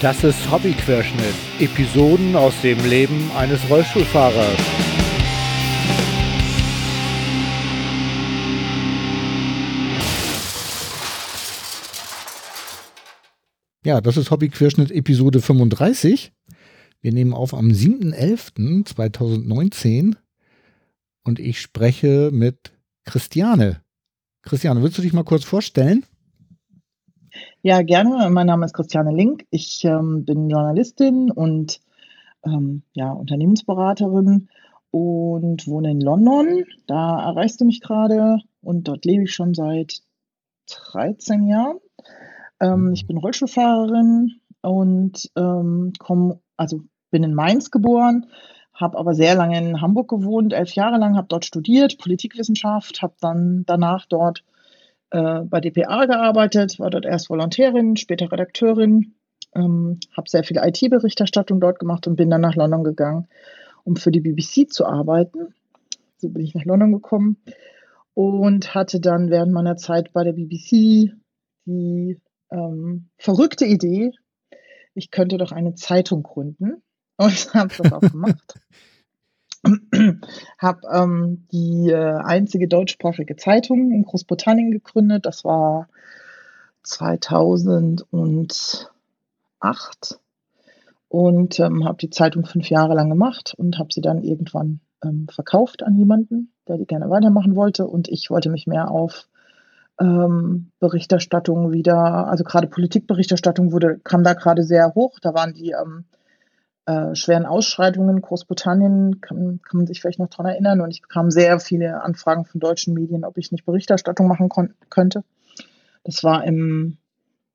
Das ist Hobbyquerschnitt. Episoden aus dem Leben eines Rollstuhlfahrers. Ja, das ist Hobbyquerschnitt Episode 35. Wir nehmen auf am 7.11.2019 und ich spreche mit Christiane. Christiane, willst du dich mal kurz vorstellen? Ja, gerne. Mein Name ist Christiane Link. Ich ähm, bin Journalistin und ähm, ja, Unternehmensberaterin und wohne in London. Da erreichst du mich gerade und dort lebe ich schon seit 13 Jahren. Ähm, ich bin Rollstuhlfahrerin und ähm, komme, also bin in Mainz geboren, habe aber sehr lange in Hamburg gewohnt, elf Jahre lang, habe dort studiert, Politikwissenschaft, habe dann danach dort äh, bei dpa gearbeitet, war dort erst Volontärin, später Redakteurin, ähm, habe sehr viel IT-Berichterstattung dort gemacht und bin dann nach London gegangen, um für die BBC zu arbeiten. So bin ich nach London gekommen und hatte dann während meiner Zeit bei der BBC die ähm, verrückte Idee, ich könnte doch eine Zeitung gründen und habe das auch gemacht. habe ähm, die äh, einzige deutschsprachige Zeitung in Großbritannien gegründet. Das war 2008 und ähm, habe die Zeitung fünf Jahre lang gemacht und habe sie dann irgendwann ähm, verkauft an jemanden, der die gerne weitermachen wollte. Und ich wollte mich mehr auf ähm, Berichterstattung wieder, also gerade Politikberichterstattung wurde, kam da gerade sehr hoch. Da waren die ähm, äh, schweren Ausschreitungen in Großbritannien, kann, kann man sich vielleicht noch daran erinnern. Und ich bekam sehr viele Anfragen von deutschen Medien, ob ich nicht Berichterstattung machen könnte. Das war im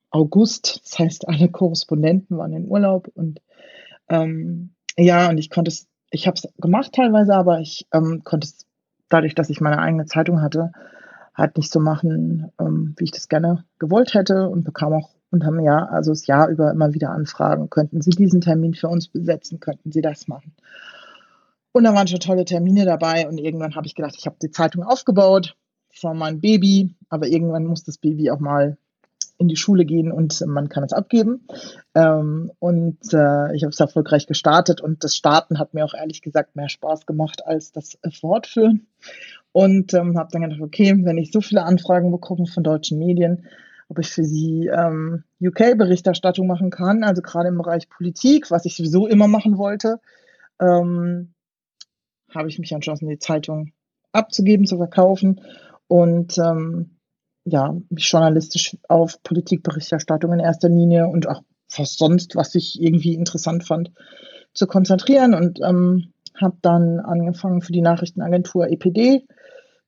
August, das heißt, alle Korrespondenten waren in Urlaub und ähm, ja, und ich konnte es, ich habe es gemacht teilweise, aber ich ähm, konnte es dadurch, dass ich meine eigene Zeitung hatte, halt nicht so machen, ähm, wie ich das gerne gewollt hätte und bekam auch unterm Jahr, also das Jahr über immer wieder Anfragen. Könnten Sie diesen Termin für uns besetzen? Könnten Sie das machen? Und da waren schon tolle Termine dabei und irgendwann habe ich gedacht, ich habe die Zeitung aufgebaut. Das war mein Baby, aber irgendwann muss das Baby auch mal in die Schule gehen und man kann es abgeben. Ähm, und äh, ich habe es erfolgreich gestartet und das Starten hat mir auch ehrlich gesagt mehr Spaß gemacht als das Fortführen. Und ähm, habe dann gedacht, okay, wenn ich so viele Anfragen bekomme von deutschen Medien, ob ich für sie ähm, UK-Berichterstattung machen kann, also gerade im Bereich Politik, was ich sowieso immer machen wollte, ähm, habe ich mich entschlossen, die Zeitung abzugeben, zu verkaufen und ähm, ja, mich journalistisch auf Politikberichterstattung in erster Linie und auch fast sonst, was ich irgendwie interessant fand, zu konzentrieren und ähm, habe dann angefangen für die Nachrichtenagentur EPD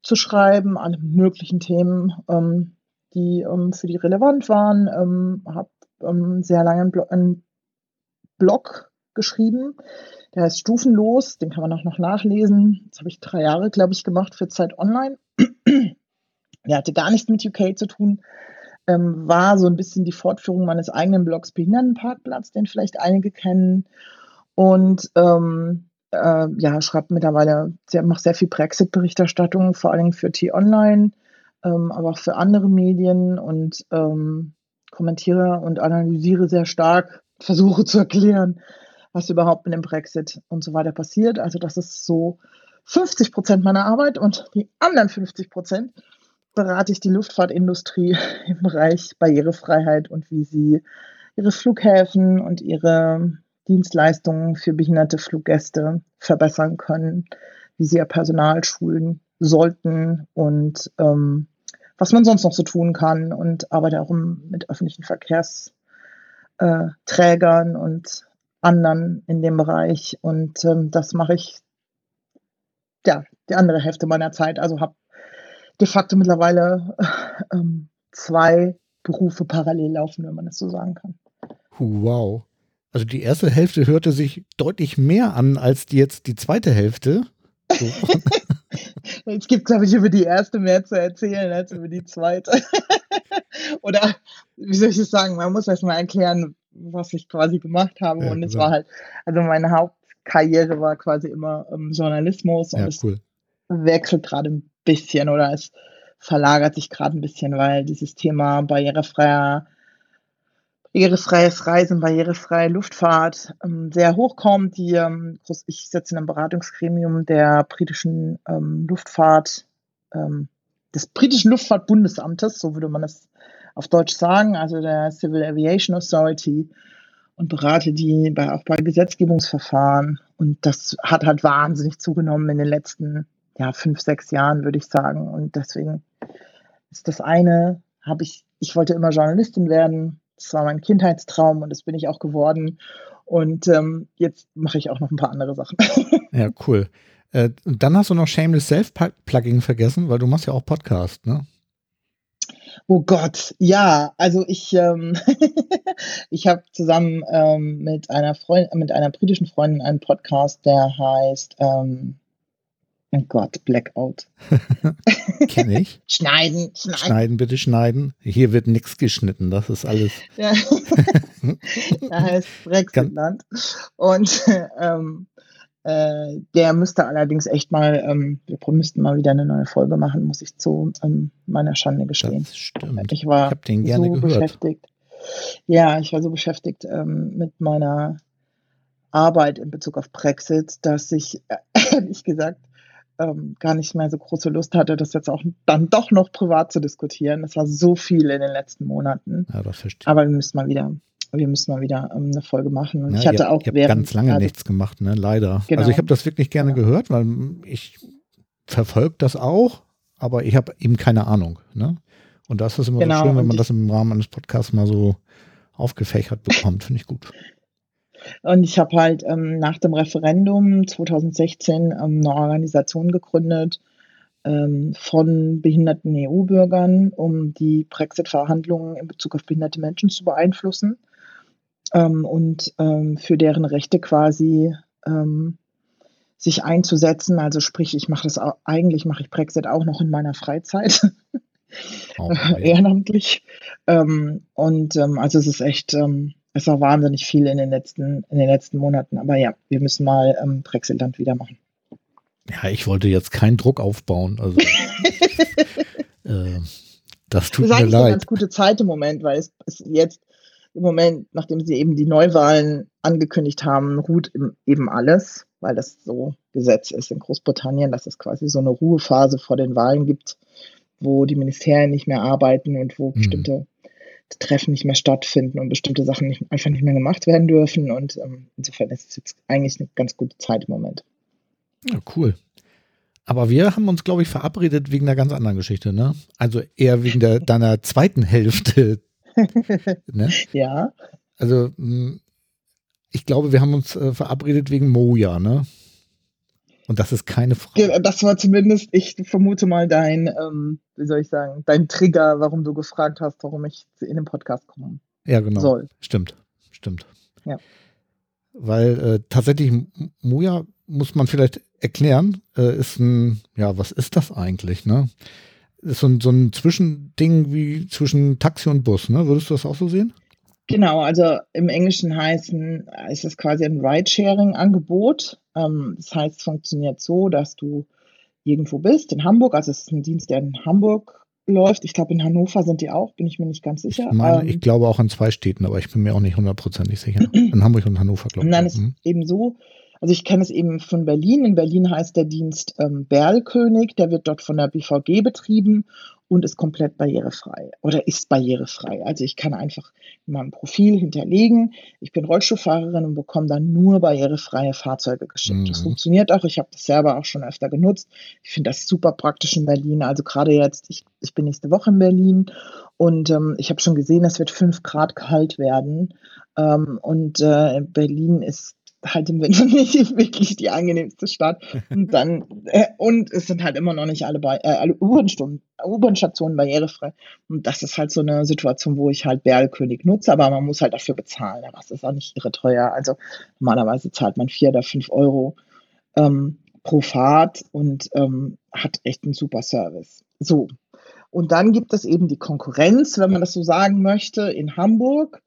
zu schreiben, alle möglichen Themen, ähm, die ähm, für die relevant waren. Ähm, habe ähm, sehr lange einen, Blo einen Blog geschrieben, der heißt Stufenlos, den kann man auch noch nachlesen. Das habe ich drei Jahre, glaube ich, gemacht für Zeit Online. der hatte gar nichts mit UK zu tun, ähm, war so ein bisschen die Fortführung meines eigenen Blogs Behindertenparkplatz, den vielleicht einige kennen. Und ähm, äh, ja, schreibt mittlerweile, macht sehr viel Brexit-Berichterstattung, vor allem für T-Online ähm, aber auch für andere Medien und ähm, kommentiere und analysiere sehr stark, versuche zu erklären, was überhaupt mit dem Brexit und so weiter passiert. Also das ist so 50 Prozent meiner Arbeit und die anderen 50 Prozent berate ich die Luftfahrtindustrie im Bereich Barrierefreiheit und wie sie ihre Flughäfen und ihre Dienstleistungen für behinderte Fluggäste verbessern können, wie sie ihr Personal schulen sollten und ähm, was man sonst noch so tun kann und arbeite auch mit öffentlichen Verkehrsträgern und anderen in dem Bereich und ähm, das mache ich ja die andere Hälfte meiner Zeit. Also habe de facto mittlerweile äh, ähm, zwei Berufe parallel laufen, wenn man das so sagen kann. Wow. Also die erste Hälfte hörte sich deutlich mehr an als die jetzt die zweite Hälfte. So. Jetzt gibt, glaube ich, über die erste mehr zu erzählen als über die zweite. Oder wie soll ich es sagen? Man muss erst mal erklären, was ich quasi gemacht habe. Ja, und es war halt, also meine Hauptkarriere war quasi immer ähm, Journalismus und ja, es cool. wechselt gerade ein bisschen oder es verlagert sich gerade ein bisschen, weil dieses Thema barrierefreier barrierefreies Reisen, barrierefreie Luftfahrt ähm, sehr hochkommt. Die, ähm, ich sitze in einem Beratungsgremium der britischen ähm, Luftfahrt, ähm, des britischen Luftfahrtbundesamtes, so würde man es auf Deutsch sagen, also der Civil Aviation Authority und berate die bei, auch bei Gesetzgebungsverfahren. Und das hat halt wahnsinnig zugenommen in den letzten ja, fünf, sechs Jahren, würde ich sagen. Und deswegen ist das eine, habe ich, ich wollte immer Journalistin werden. Das war mein Kindheitstraum und das bin ich auch geworden. Und ähm, jetzt mache ich auch noch ein paar andere Sachen. Ja, cool. Äh, dann hast du noch Shameless Self-Plugging vergessen, weil du machst ja auch Podcast, ne? Oh Gott, ja, also ich, ähm, ich habe zusammen ähm, mit einer Freundin, mit einer britischen Freundin einen Podcast, der heißt ähm, Oh Gott, Blackout. Kenne ich. schneiden, schneiden. Schneiden, bitte schneiden. Hier wird nichts geschnitten, das ist alles. Ja. da heißt Brexitland. Und ähm, äh, der müsste allerdings echt mal, ähm, wir müssten mal wieder eine neue Folge machen, muss ich zu ähm, meiner Schande gestehen. Das stimmt. Ich war ich den gerne so gehört. beschäftigt. Ja, ich war so beschäftigt ähm, mit meiner Arbeit in Bezug auf Brexit, dass ich äh, ehrlich gesagt ähm, gar nicht mehr so große Lust hatte, das jetzt auch dann doch noch privat zu diskutieren. Es war so viel in den letzten Monaten. Ja, das verstehe Aber wir müssen mal wieder, wir müssen mal wieder ähm, eine Folge machen. Und Ja, ich hatte ihr, auch ihr während, ganz lange also, nichts gemacht, ne? Leider. Genau. Also ich habe das wirklich gerne Ja. gehört, weil ich verfolge das auch, aber ich habe eben keine Ahnung. Ne? Und das ist immer Genau, so schön, wenn man das im Rahmen eines Podcasts mal so aufgefächert bekommt. Finde ich gut. Und ich habe halt ähm, nach dem Referendum 2016 ähm, eine Organisation gegründet ähm, von behinderten EU-Bürgern, um die Brexit-Verhandlungen in Bezug auf behinderte Menschen zu beeinflussen ähm, und ähm, für deren Rechte quasi ähm, sich einzusetzen. Also sprich, ich mache das auch, eigentlich mache ich Brexit auch noch in meiner Freizeit. Auch, ehrenamtlich. Und also es ist echt, es war wahnsinnig viel in den letzten, in den letzten Monaten. Aber ja, wir müssen mal ähm, Brexitland wieder machen. ja, ich wollte jetzt keinen Druck aufbauen. Also äh, das tut Das ist mir eigentlich eine leid. ganz gute Zeit im Moment, weil es ist jetzt im Moment, nachdem sie eben die Neuwahlen angekündigt haben, ruht eben alles, weil das so Gesetz ist in Großbritannien, dass es quasi so eine Ruhephase vor den Wahlen gibt, wo die Ministerien nicht mehr arbeiten und wo Mhm. bestimmte Treffen nicht mehr stattfinden und bestimmte Sachen nicht, einfach nicht mehr gemacht werden dürfen. Und ähm, insofern ist es jetzt eigentlich eine ganz gute Zeit im Moment. Ja, cool. Aber wir haben uns, glaube ich, verabredet wegen einer ganz anderen Geschichte, ne? Also eher wegen der, deiner zweiten Hälfte. Ne? Ja, Also mh, ich glaube, wir haben uns äh, verabredet wegen Moja, ne? Und das ist keine Frau. Ge- das war zumindest, ich vermute mal, dein, ähm, wie soll ich sagen, dein Trigger, warum du gefragt hast, warum ich in den Podcast kommen Ja, genau. soll. Stimmt, stimmt. Ja. Weil äh, tatsächlich Moja muss man vielleicht erklären, äh, ist ein, ja, was ist das eigentlich, ne? Ist so ein, so ein Zwischending wie zwischen Taxi und Bus, ne? Würdest du das auch so sehen? Genau, also im Englischen heißen, ist es quasi ein Ride-Sharing-Angebot. Ähm, das heißt, es funktioniert so, dass du irgendwo bist, in Hamburg, also es ist ein Dienst, der in Hamburg läuft. Ich glaube, in Hannover sind die auch, bin ich mir nicht ganz Ich sicher. meine, Ähm, ich glaube auch in zwei Städten, aber ich bin mir auch nicht hundertprozentig sicher. In Hamburg und Hannover, glaube Und ich. dann ist Mhm. eben so, also ich kenne es eben von Berlin. In Berlin heißt der Dienst ähm, Berlkönig, der wird dort von der BVG betrieben und ist komplett barrierefrei oder ist barrierefrei. Also ich kann einfach in meinem Profil hinterlegen, ich bin Rollstuhlfahrerin und bekomme dann nur barrierefreie Fahrzeuge geschickt. Das Mhm. funktioniert auch. Ich habe das selber auch schon öfter genutzt. Ich finde das super praktisch in Berlin. Also gerade jetzt, ich, ich bin nächste Woche in Berlin und ähm, ich habe schon gesehen, es wird fünf Grad kalt werden. Ähm, und äh, Berlin ist halt im Winter nicht wirklich die angenehmste Stadt. Und dann, äh, und es sind halt immer noch nicht alle, äh, alle U-Bahn-Stationen barrierefrei. Und das ist halt so eine Situation, wo ich halt Berlkönig nutze, aber man muss halt dafür bezahlen. Aber es ist auch nicht irre teuer. Also normalerweise zahlt man vier oder fünf Euro ähm, pro Fahrt und ähm, hat echt einen super Service. So. Und dann gibt es eben die Konkurrenz, wenn man das so sagen möchte, in Hamburg.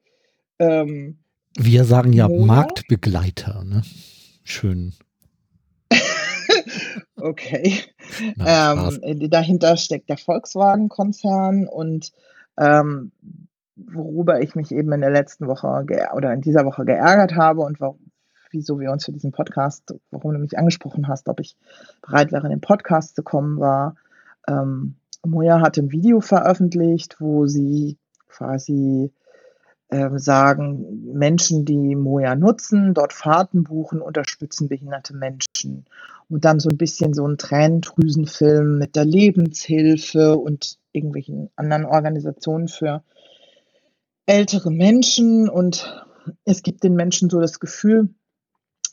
Ähm, Wir sagen ja Moja? Marktbegleiter, ne? Schön. Okay. Spaß. Ähm, dahinter steckt der Volkswagen-Konzern und ähm, worüber ich mich eben in der letzten Woche oder in dieser Woche geärgert habe und warum, wieso wir uns für diesen Podcast, warum du mich angesprochen hast, ob ich bereit wäre, in den Podcast zu kommen, war, ähm, Moja hat ein Video veröffentlicht, wo sie quasi äh, sagen, Menschen, die Moja nutzen, dort Fahrten buchen, unterstützen behinderte Menschen. Und dann so ein bisschen so ein Tränendrüsenfilm mit der Lebenshilfe und irgendwelchen anderen Organisationen für ältere Menschen. Und es gibt den Menschen so das Gefühl,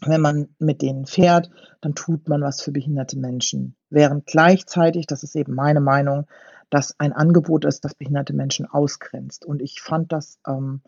wenn man mit denen fährt, dann tut man was für behinderte Menschen. Während gleichzeitig, das ist eben meine Meinung, dass ein Angebot ist, das behinderte Menschen ausgrenzt. Und ich fand das, ähm,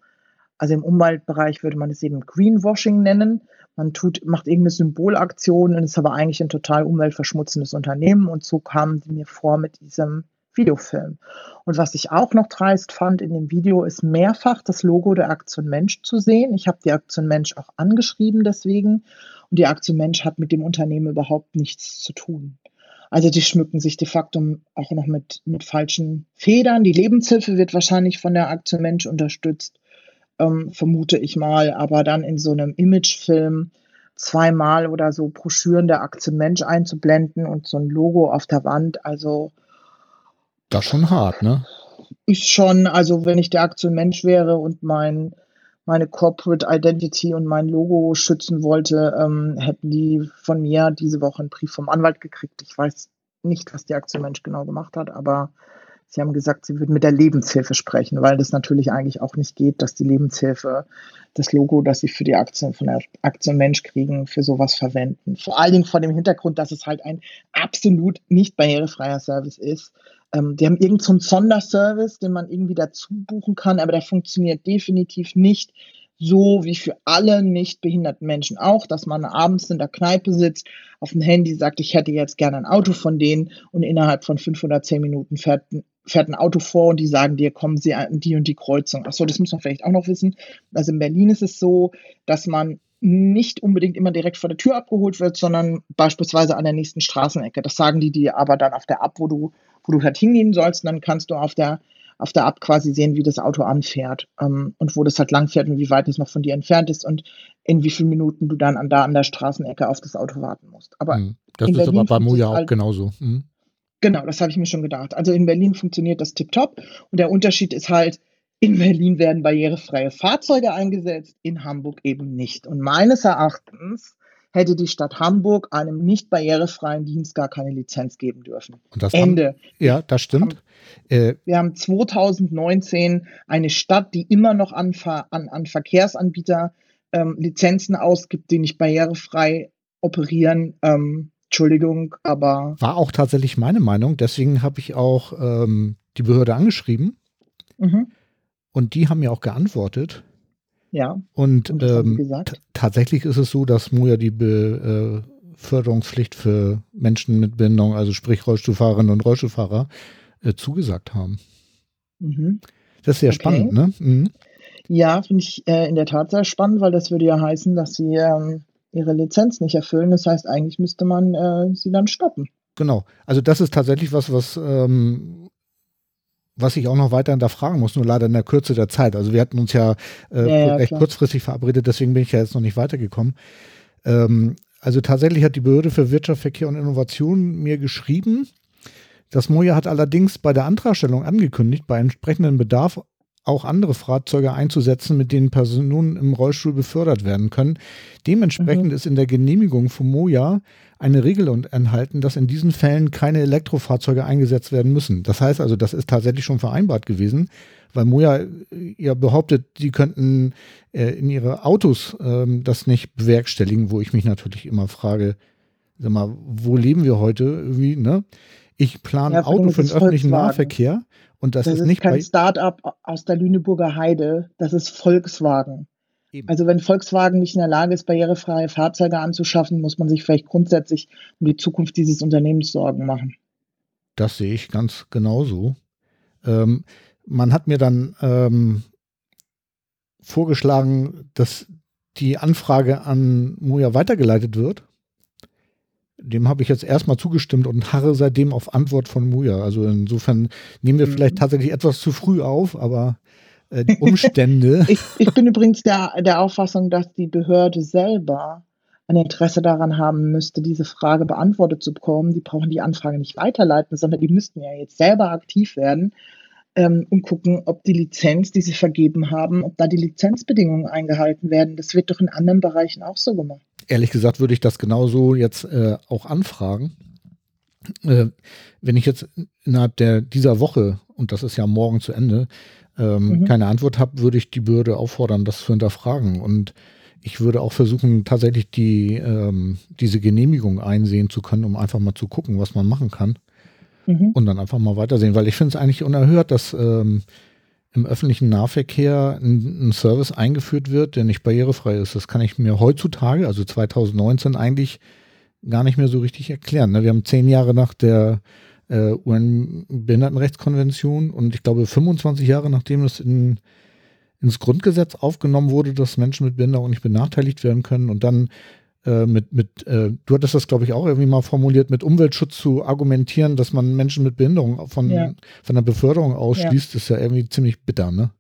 also im Umweltbereich würde man es eben Greenwashing nennen. Man tut, macht irgendeine Symbolaktion und ist aber eigentlich ein total umweltverschmutzendes Unternehmen. Und so kamen sie mir vor mit diesem Videofilm. Und was ich auch noch dreist fand in dem Video, ist mehrfach das Logo der Aktion Mensch zu sehen. Ich habe die Aktion Mensch auch angeschrieben deswegen. Und die Aktion Mensch hat mit dem Unternehmen überhaupt nichts zu tun. Also die schmücken sich de facto auch noch mit, mit falschen Federn. Die Lebenshilfe wird wahrscheinlich von der Aktion Mensch unterstützt, ähm, vermute ich mal. Aber dann in so einem Imagefilm zweimal oder so Broschüren der Aktion Mensch einzublenden und so ein Logo auf der Wand. Also das schon hart, ne? Ist schon, also wenn ich der Aktion Mensch wäre und mein, meine Corporate Identity und mein Logo schützen wollte, ähm, hätten die von mir diese Woche einen Brief vom Anwalt gekriegt. Ich weiß nicht, was die Aktion Mensch genau gemacht hat, aber sie haben gesagt, sie würden mit der Lebenshilfe sprechen, weil das natürlich eigentlich auch nicht geht, dass die Lebenshilfe das Logo, das sie für die Aktien von der Aktion Mensch kriegen, für sowas verwenden. Vor allen Dingen vor dem Hintergrund, dass es halt ein absolut nicht barrierefreier Service ist. Ähm, die haben irgendeinen so Sonderservice, den man irgendwie dazu buchen kann, aber der funktioniert definitiv nicht so wie für alle nicht behinderten Menschen auch, dass man abends in der Kneipe sitzt, auf dem Handy sagt, ich hätte jetzt gerne ein Auto von denen und innerhalb von 510 Minuten fährt, fährt ein Auto vor und die sagen dir, kommen Sie an die und die Kreuzung. Achso, das muss man vielleicht auch noch wissen. Also in Berlin ist es so, dass man nicht unbedingt immer direkt vor der Tür abgeholt wird, sondern beispielsweise an der nächsten Straßenecke. Das sagen die dir aber dann auf der Ab, wo du wo du halt hingehen sollst. Und dann kannst du auf der, auf der App quasi sehen, wie das Auto anfährt ähm, und wo das halt langfährt und wie weit es noch von dir entfernt ist und in wie vielen Minuten du dann an, da an der Straßenecke auf das Auto warten musst. Aber mhm. das ist Berlin aber bei Moja auch halt, genauso. Mhm. Genau, das habe ich mir schon gedacht. Also in Berlin funktioniert das tiptop und der Unterschied ist halt, in Berlin werden barrierefreie Fahrzeuge eingesetzt, in Hamburg eben nicht. Und meines Erachtens hätte die Stadt Hamburg einem nicht barrierefreien Dienst gar keine Lizenz geben dürfen. Ende. Haben, ja, das stimmt. Äh, wir haben 2019 eine Stadt, die immer noch an, an, an Verkehrsanbieter ähm, Lizenzen ausgibt, die nicht barrierefrei operieren. Ähm, Entschuldigung, aber. War auch tatsächlich meine Meinung. Deswegen habe ich auch ähm, die Behörde angeschrieben. Mhm. Und die haben mir auch geantwortet. Ja. Und, und ähm, tatsächlich ist es so, dass Moja die Beförderungspflicht für Menschen mit Behinderung, also sprich Rollstuhlfahrerinnen und Rollstuhlfahrer, äh, zugesagt haben. Mhm. Das ist sehr okay. spannend, ne? Mhm. Ja, finde ich äh, in der Tat sehr spannend, weil das würde ja heißen, dass sie ähm, ihre Lizenz nicht erfüllen. Das heißt, eigentlich müsste man äh, sie dann stoppen. Genau. Also das ist tatsächlich was, was ähm, was ich auch noch weiter hinterfragen muss, nur leider in der Kürze der Zeit. Also wir hatten uns ja, äh, ja, ja recht klar. kurzfristig verabredet, deswegen bin ich ja jetzt noch nicht weitergekommen. Ähm, also tatsächlich hat die Behörde für Wirtschaft, Verkehr und Innovation mir geschrieben, das Moja hat allerdings bei der Antragstellung angekündigt, bei entsprechendem Bedarf auch andere Fahrzeuge einzusetzen, mit denen Personen im Rollstuhl befördert werden können. Dementsprechend mhm. ist in der Genehmigung von Moja eine Regel enthalten, dass in diesen Fällen keine Elektrofahrzeuge eingesetzt werden müssen. Das heißt also, das ist tatsächlich schon vereinbart gewesen, weil Moja äh, ja behauptet, sie könnten äh, in ihre Autos ähm, das nicht bewerkstelligen, wo ich mich natürlich immer frage, sag mal, wo leben wir heute irgendwie, ne? Ich plane ja, Auto für den öffentlichen Nahverkehr und das, das ist, ist nicht kein Start-up aus der Lüneburger Heide, das ist Volkswagen. Eben. Also wenn Volkswagen nicht in der Lage ist, barrierefreie Fahrzeuge anzuschaffen, muss man sich vielleicht grundsätzlich um die Zukunft dieses Unternehmens Sorgen machen. Das sehe ich ganz genauso. Ähm, man hat mir dann ähm, vorgeschlagen, dass die Anfrage an Moja weitergeleitet wird. Dem habe ich jetzt erstmal zugestimmt und harre seitdem auf Antwort von Muja. Also insofern nehmen wir mhm. vielleicht tatsächlich etwas zu früh auf, aber äh, die Umstände. ich, ich, bin übrigens der, der Auffassung, dass die Behörde selber ein Interesse daran haben müsste, diese Frage beantwortet zu bekommen. Die brauchen die Anfrage nicht weiterleiten, sondern die müssten ja jetzt selber aktiv werden ähm, und gucken, ob die Lizenz, die sie vergeben haben, ob da die Lizenzbedingungen eingehalten werden. Das wird doch in anderen Bereichen auch so gemacht. Ehrlich gesagt würde ich das genauso jetzt äh, auch anfragen. Äh, wenn ich jetzt innerhalb der, dieser Woche, und das ist ja morgen zu Ende, ähm, mhm. keine Antwort habe, würde ich die Bürde auffordern, das zu hinterfragen. Und ich würde auch versuchen, tatsächlich die, ähm, diese Genehmigung einsehen zu können, um einfach mal zu gucken, was man machen kann. Mhm. Und dann einfach mal weitersehen, weil ich finde es eigentlich unerhört, dass ähm, im öffentlichen Nahverkehr ein, ein, Service eingeführt wird, der nicht barrierefrei ist. Das kann ich mir heutzutage, also 2019, eigentlich gar nicht mehr so richtig erklären. Ne? Wir haben zehn Jahre nach der äh, UN-Behindertenrechtskonvention und ich glaube 25 Jahre nachdem es in, ins Grundgesetz aufgenommen wurde, dass Menschen mit Behinderung nicht benachteiligt werden können und dann äh, mit, mit äh, du hattest das glaube ich auch irgendwie mal formuliert, mit Umweltschutz zu argumentieren, dass man Menschen mit Behinderung von, ja. von der Beförderung ausschließt, ja. ist ja irgendwie ziemlich bitter, ne?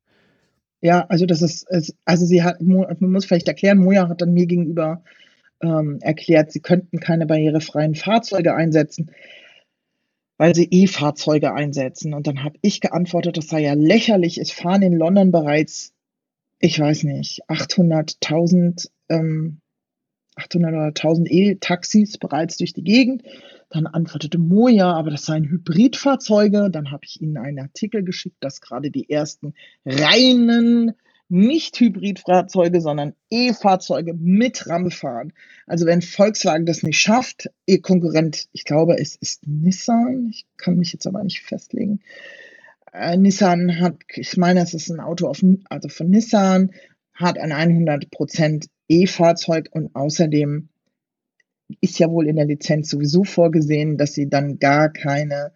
Ja, also das ist, also sie hat, man muss vielleicht erklären, Moja hat dann mir gegenüber ähm, erklärt, sie könnten keine barrierefreien Fahrzeuge einsetzen weil sie E-Fahrzeuge einsetzen. Und dann habe ich geantwortet, das sei ja lächerlich. Es fahren in London bereits, ich weiß nicht, 800.000 ähm, 800 oder 1000 E-Taxis bereits durch die Gegend. Dann antwortete Moja, aber das seien Hybridfahrzeuge. Dann habe ich ihnen einen Artikel geschickt, dass gerade die ersten reinen nicht Hybridfahrzeuge, sondern E-Fahrzeuge mit RAM fahren. Also wenn Volkswagen das nicht schafft, ihr Konkurrent, ich glaube, es ist Nissan, ich kann mich jetzt aber nicht festlegen. Äh, Nissan hat, ich meine, es ist ein Auto auf, also von Nissan, hat ein 100% E-Fahrzeug und außerdem ist ja wohl in der Lizenz sowieso vorgesehen, dass sie dann gar keine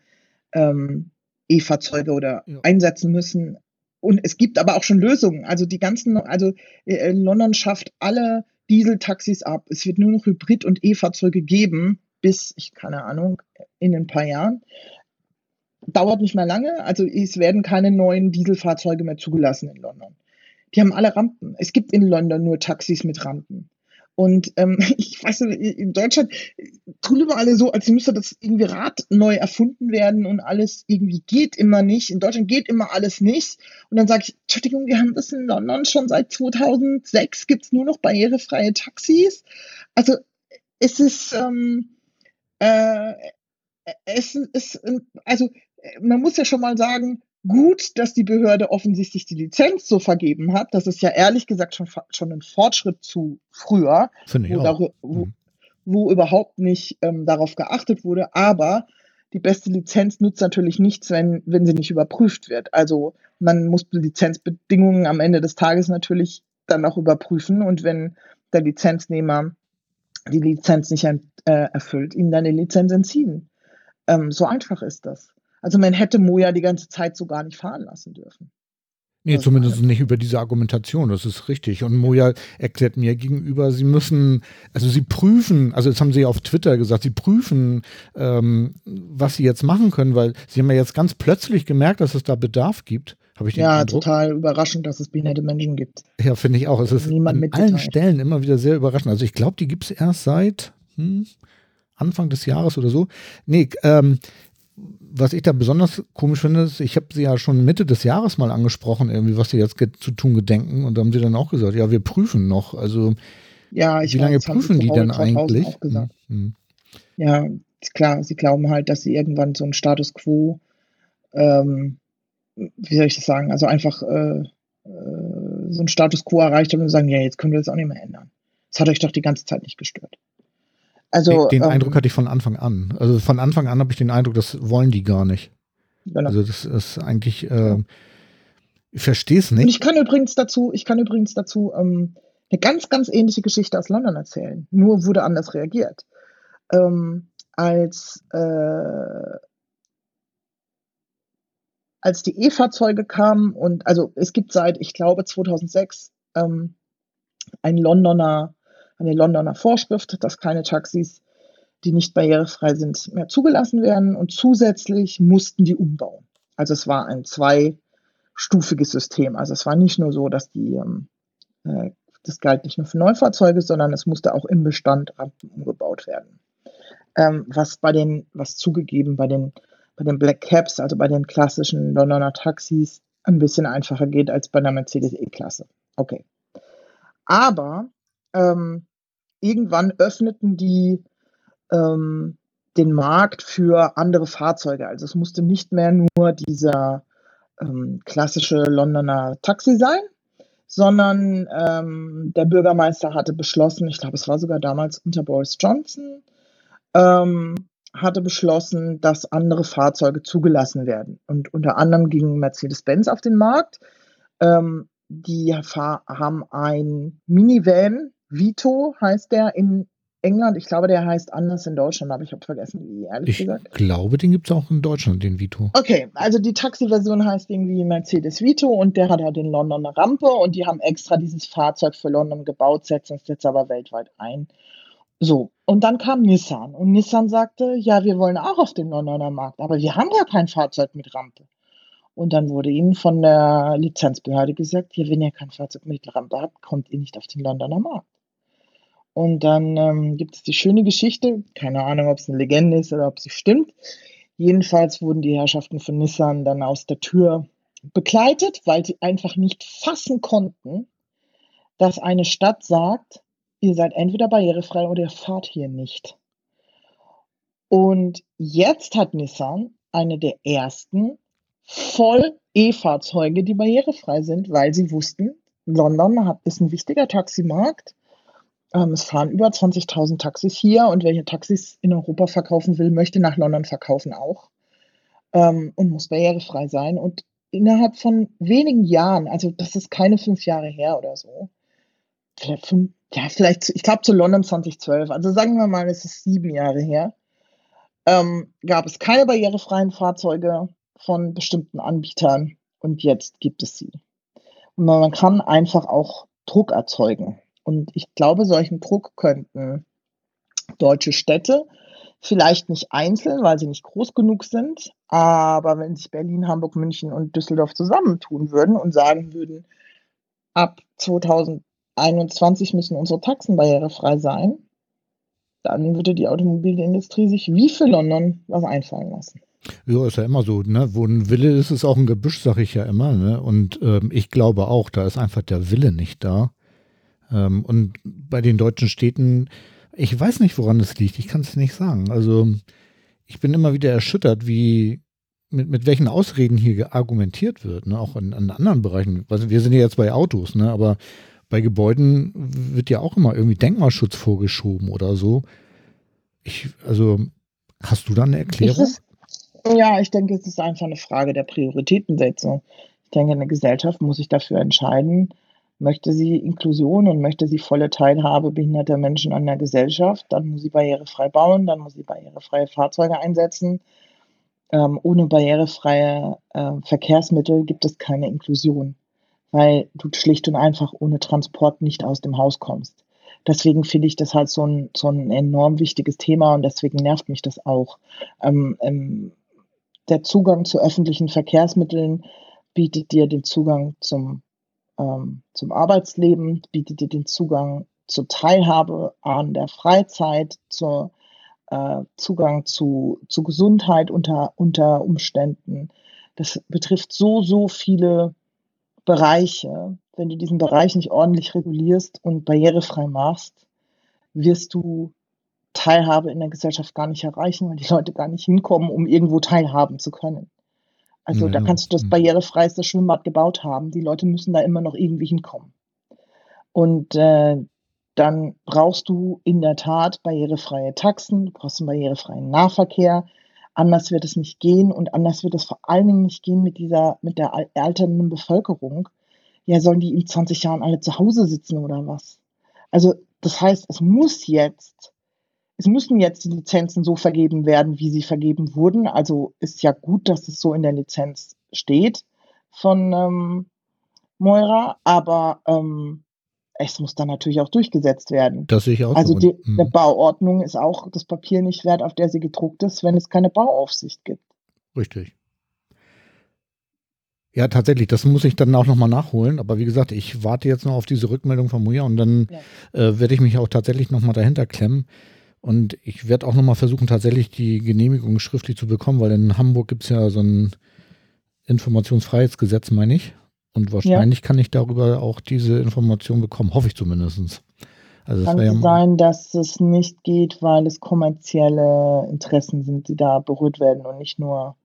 ähm, E-Fahrzeuge oder ja. einsetzen müssen. Und es gibt aber auch schon Lösungen. Also die ganzen, also äh, London schafft alle Dieseltaxis ab. Es wird nur noch Hybrid- und E-Fahrzeuge geben, bis, ich keine Ahnung, in ein paar Jahren. Dauert nicht mehr lange. Also es werden keine neuen Dieselfahrzeuge mehr zugelassen in London. Die haben alle Rampen. Es gibt in London nur Taxis mit Rampen. Und ähm, ich weiß nicht, in Deutschland tun immer alle so, als müsste das irgendwie Rad neu erfunden werden und alles irgendwie geht immer nicht. In Deutschland geht immer alles nicht. Und dann sage ich, Entschuldigung, wir haben das in London schon seit 2006, gibt es nur noch barrierefreie Taxis. Also es ist, ähm, äh, es ist, also man muss ja schon mal sagen, gut, dass die Behörde offensichtlich die Lizenz so vergeben hat. Das ist ja ehrlich gesagt schon, schon ein Fortschritt zu früher, wo, darüber, wo, mhm. wo, überhaupt nicht ähm, darauf geachtet wurde. Aber die beste Lizenz nützt natürlich nichts, wenn, wenn sie nicht überprüft wird. Also man muss Lizenzbedingungen am Ende des Tages natürlich dann auch überprüfen. Und wenn der Lizenznehmer die Lizenz nicht äh, erfüllt, ihm dann die Lizenz entziehen. Ähm, so einfach ist das. Also man hätte Moja die ganze Zeit so gar nicht fahren lassen dürfen. Nee, das zumindest nicht über diese Argumentation, das ist richtig. Und Moja erklärt mir gegenüber, sie müssen, also sie prüfen, also das haben sie auf Twitter gesagt, sie prüfen, ähm, was sie jetzt machen können, weil sie haben ja jetzt ganz plötzlich gemerkt, dass es da Bedarf gibt. Habe ich den ja, Eindruck. total überraschend, dass es behinderte Menschen gibt. Ja, finde ich auch. Es ist Niemand an allen Stellen immer wieder sehr überraschend. Also ich glaube, die gibt es erst seit hm, Anfang des Jahres oder so. Nee, ähm, was ich da besonders komisch finde, ist, ich habe sie ja schon Mitte des Jahres mal angesprochen, irgendwie, was sie jetzt zu tun gedenken. Und da haben sie dann auch gesagt, ja, wir prüfen noch. Also, ja, wie lange prüfen die denn eigentlich? Hm, hm. Ja, ist klar, sie glauben halt, dass sie irgendwann so einen Status quo, ähm, wie soll ich das sagen, also einfach äh, äh, so einen Status quo erreicht haben und sagen, ja, jetzt können wir das auch nicht mehr ändern. Das hat euch doch die ganze Zeit nicht gestört. Also, den, den ähm, Eindruck hatte ich von Anfang an. Also von Anfang an habe ich den Eindruck, das wollen die gar nicht. Genau. Also das ist eigentlich, äh, ich verstehe es nicht. Und ich kann übrigens dazu, ich kann übrigens dazu ähm, eine ganz, ganz ähnliche Geschichte aus London erzählen. Nur wurde anders reagiert. Ähm, als äh, als die E-Fahrzeuge kamen und also es gibt seit, ich glaube, 2006 ähm, ein Londoner eine Londoner Vorschrift, dass keine Taxis, die nicht barrierefrei sind, mehr zugelassen werden. Und zusätzlich mussten die umbauen. Also es war ein zwei stufiges System. Also es war nicht nur so, dass die, ähm, äh, das galt nicht nur für Neufahrzeuge, sondern es musste auch im Bestand Rampen umgebaut werden. Ähm, was bei den, was zugegeben bei den, bei den Black Caps, also bei den klassischen Londoner Taxis, ein bisschen einfacher geht als bei der Mercedes E-Klasse. Okay. Aber ähm, irgendwann öffneten die ähm, den Markt für andere Fahrzeuge. Also es musste nicht mehr nur dieser ähm, klassische Londoner Taxi sein, sondern ähm, der Bürgermeister hatte beschlossen, ich glaube, es war sogar damals unter Boris Johnson, ähm, hatte beschlossen, dass andere Fahrzeuge zugelassen werden. Und unter anderem ging Mercedes-Benz auf den Markt. Ähm, die haben ein Minivan, Vito heißt der, in England. Ich glaube, der heißt anders in Deutschland, aber ich habe vergessen, wie ehrlich ich gesagt. Ich glaube, den gibt es auch in Deutschland, den Vito. Okay, also die Taxi-Version heißt irgendwie Mercedes Vito und der hat halt in London eine Rampe und die haben extra dieses Fahrzeug für London gebaut, setzen es jetzt aber weltweit ein. So, und dann kam Nissan und Nissan sagte, ja, wir wollen auch auf den Londoner Markt, aber wir haben ja kein Fahrzeug mit Rampe. Und dann wurde ihnen von der Lizenzbehörde gesagt, ja, wenn ihr kein Fahrzeug mit Rampe habt, kommt ihr nicht auf den Londoner Markt. Und dann ähm, gibt es die schöne Geschichte, keine Ahnung, ob es eine Legende ist oder ob sie stimmt. Jedenfalls wurden die Herrschaften von Nissan dann aus der Tür begleitet, weil sie einfach nicht fassen konnten, dass eine Stadt sagt, ihr seid entweder barrierefrei oder ihr fahrt hier nicht. Und jetzt hat Nissan eine der ersten voll E-Fahrzeuge, die barrierefrei sind, weil sie wussten, London ist ein wichtiger Taximarkt es fahren über 20.000 Taxis hier und hier Taxis in Europa verkaufen will, möchte nach London verkaufen auch ähm, und muss barrierefrei sein. Und innerhalb von wenigen Jahren, also das ist keine fünf Jahre her oder so, vielleicht fünf, ja, vielleicht, ich glaube zu London 2012, also sagen wir mal, es ist sieben Jahre her, ähm, gab es keine barrierefreien Fahrzeuge von bestimmten Anbietern und jetzt gibt es sie. Und man kann einfach auch Druck erzeugen. Und ich glaube, solchen Druck könnten deutsche Städte, vielleicht nicht einzeln, weil sie nicht groß genug sind, aber wenn sich Berlin, Hamburg, München und Düsseldorf zusammentun würden und sagen würden, ab 2021 müssen unsere Taxen barrierefrei sein, dann würde die Automobilindustrie sich wie für London was einfallen lassen. Ja, ist ja immer so, ne? Wo ein Wille ist, ist auch ein Gebüsch, sag ich ja immer, ne? Und ähm, ich glaube auch, da ist einfach der Wille nicht da. Ähm, und bei den deutschen Städten, ich weiß nicht, woran es liegt. Ich kann es nicht sagen. Also ich bin immer wieder erschüttert, wie mit, mit welchen Ausreden hier argumentiert wird, ne? auch in, in anderen Bereichen. Also wir sind ja jetzt bei Autos, ne? aber bei Gebäuden wird ja auch immer irgendwie Denkmalschutz vorgeschoben oder so. Ich, also, hast du da eine Erklärung? Ist, ja, ich denke, es ist einfach eine Frage der Prioritätensetzung. Ich denke, eine Gesellschaft muss sich dafür entscheiden, Möchte sie Inklusion und möchte sie volle Teilhabe behinderter Menschen an der Gesellschaft, dann muss sie barrierefrei bauen, dann muss sie barrierefreie Fahrzeuge einsetzen. Ähm, ohne barrierefreie äh, Verkehrsmittel gibt es keine Inklusion, weil du schlicht und einfach ohne Transport nicht aus dem Haus kommst. Deswegen finde ich das halt so ein, so ein enorm wichtiges Thema und deswegen nervt mich das auch. Ähm, ähm, der Zugang zu öffentlichen Verkehrsmitteln bietet dir den Zugang zum ähm, zum Arbeitsleben, bietet dir den Zugang zur Teilhabe an der Freizeit, zur äh, Zugang zu, zu Gesundheit unter, unter Umständen. Das betrifft so, so viele Bereiche. Wenn du diesen Bereich nicht ordentlich regulierst und barrierefrei machst, wirst du Teilhabe in der Gesellschaft gar nicht erreichen, weil die Leute gar nicht hinkommen, um irgendwo teilhaben zu können. Also ja, da kannst du das barrierefreieste Schwimmbad gebaut haben. Die Leute müssen da immer noch irgendwie hinkommen. Und äh, dann brauchst du in der Tat barrierefreie Taxen, du brauchst einen barrierefreien Nahverkehr. Anders wird es nicht gehen und anders wird es vor allen Dingen nicht gehen mit dieser, mit der alternden Bevölkerung. Ja, sollen die in 20 Jahren alle zu Hause sitzen oder was? Also, das heißt, es muss jetzt es müssen jetzt die Lizenzen so vergeben werden, wie sie vergeben wurden. Also ist ja gut, dass es so in der Lizenz steht von ähm, Moira, aber ähm, es muss dann natürlich auch durchgesetzt werden. Das sehe ich auch. Also die, mhm. eine Bauordnung ist auch das Papier nicht wert, auf der sie gedruckt ist, wenn es keine Bauaufsicht gibt. Richtig. Ja, tatsächlich, das muss ich dann auch nochmal nachholen. Aber wie gesagt, ich warte jetzt noch auf diese Rückmeldung von Moja und dann ja. äh, werde ich mich auch tatsächlich nochmal dahinter klemmen. Und ich werde auch nochmal versuchen, tatsächlich die Genehmigung schriftlich zu bekommen, weil in Hamburg gibt es ja so ein Informationsfreiheitsgesetz, meine ich. Und wahrscheinlich ja. kann ich darüber auch diese Information bekommen, hoffe ich zumindest. Also kann es ja sein, dass es nicht geht, weil es kommerzielle Interessen sind, die da berührt werden und nicht nur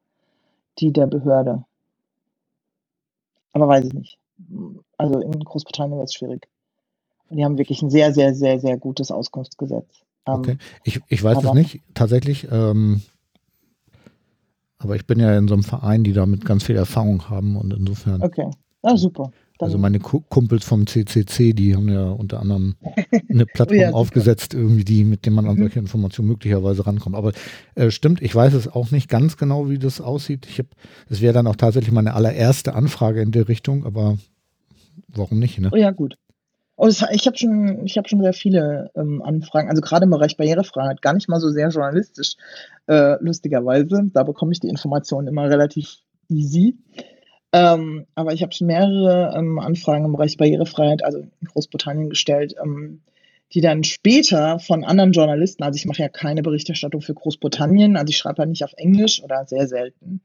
die der Behörde. Aber weiß ich nicht. Also in Großbritannien wird es schwierig. Und die haben wirklich ein sehr, sehr, sehr, sehr gutes Auskunftsgesetz. Ähm, okay, ich, ich weiß es nicht, tatsächlich. Ähm, aber ich bin ja in so einem Verein, die damit ganz viel Erfahrung haben und insofern. Okay, ja, super. Dann also meine Kumpels vom CCC, die haben ja unter anderem eine Plattform oh ja, aufgesetzt, irgendwie die, mit dem man an mhm. solche Informationen möglicherweise rankommt. Aber äh, stimmt, ich weiß es auch nicht ganz genau, wie das aussieht. Ich habe, es wäre dann auch tatsächlich meine allererste Anfrage in der Richtung, aber warum nicht? Ne? Oh ja, gut. Oh, ich habe schon, ich habe schon sehr viele ähm, Anfragen, also gerade im Bereich Barrierefreiheit, gar nicht mal so sehr journalistisch, äh, lustigerweise. Da bekomme ich die Informationen immer relativ easy. Ähm, aber ich habe schon mehrere ähm, Anfragen im Bereich Barrierefreiheit, also in Großbritannien gestellt, ähm, die dann später von anderen Journalisten, also ich mache ja keine Berichterstattung für Großbritannien, also ich schreibe ja nicht auf Englisch oder sehr selten,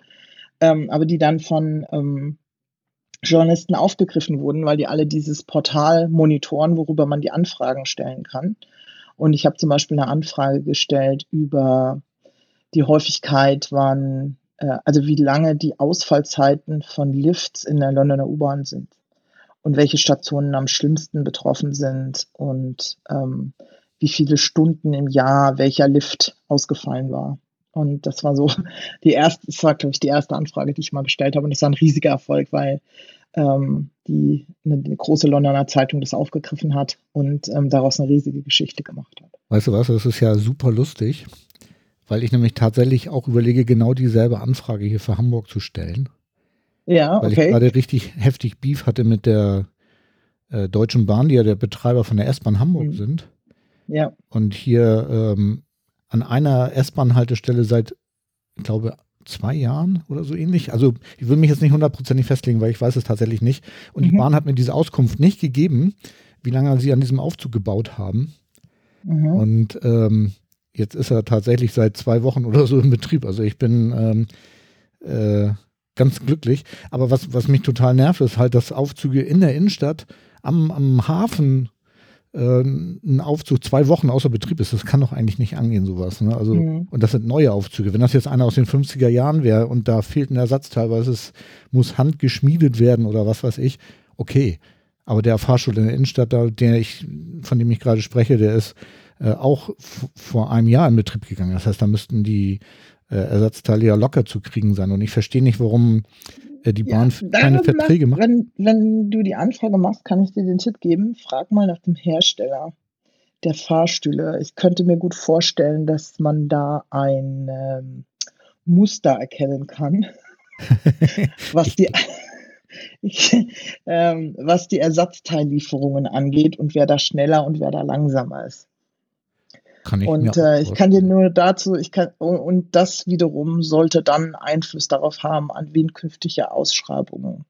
ähm, aber die dann von ähm, Journalisten aufgegriffen wurden, weil die alle dieses Portal monitoren, worüber man die Anfragen stellen kann. Und ich habe zum Beispiel eine Anfrage gestellt über die Häufigkeit, wann äh, also wie lange die Ausfallzeiten von Lifts in der Londoner U-Bahn sind und welche Stationen am schlimmsten betroffen sind und ähm, wie viele Stunden im Jahr welcher Lift ausgefallen war. Und das war so die erste, das war, glaube ich, die erste Anfrage, die ich mal gestellt habe. Und das war ein riesiger Erfolg, weil ähm, die eine, eine, große Londoner Zeitung das aufgegriffen hat und ähm, daraus eine riesige Geschichte gemacht hat. Weißt du was, das ist ja super lustig weil ich nämlich tatsächlich auch überlege, genau dieselbe Anfrage hier für Hamburg zu stellen. Ja, weil okay. ich gerade richtig heftig Beef hatte mit der äh, Deutschen Bahn, die ja der Betreiber von der S-Bahn Hamburg mhm. sind. Ja. Und hier ähm, an einer S-Bahn-Haltestelle seit, ich glaube, zwei Jahren oder so ähnlich. Also ich will mich jetzt nicht hundertprozentig festlegen, weil ich weiß es tatsächlich nicht. Und mhm. die Bahn hat mir diese Auskunft nicht gegeben, wie lange sie an diesem Aufzug gebaut haben. Mhm. Und ähm, Jetzt ist er tatsächlich seit zwei Wochen oder so im Betrieb. Also ich bin ähm, äh, ganz glücklich. Aber was, was mich total nervt, ist halt, dass Aufzüge in der Innenstadt am, am Hafen äh, ein Aufzug zwei Wochen außer Betrieb ist. Das kann doch eigentlich nicht angehen, sowas. Ne? Also, mhm. Und das sind neue Aufzüge. Wenn das jetzt einer aus den 50er Jahren wäre und da fehlt ein Ersatz teilweise, es muss handgeschmiedet werden oder was weiß ich, okay. Aber der Fahrstuhl in der Innenstadt, der ich, von dem ich gerade spreche, der ist äh, auch vor einem Jahr in Betrieb gegangen. Das heißt, da müssten die äh, Ersatzteile ja locker zu kriegen sein. Und ich verstehe nicht, warum äh, die Bahn ja, keine Verträge macht. Wenn, wenn du die Anfrage machst, kann ich dir den Tipp geben, frag mal nach dem Hersteller der Fahrstühle. Ich könnte mir gut vorstellen, dass man da ein ähm, Muster erkennen kann, was die ich, ähm, was die Ersatzteillieferungen angeht und wer da schneller und wer da langsamer ist. Kann ich und äh, ich kann dir nur dazu, ich kann, und das wiederum sollte dann Einfluss darauf haben, an wen künftige Ausschreibungen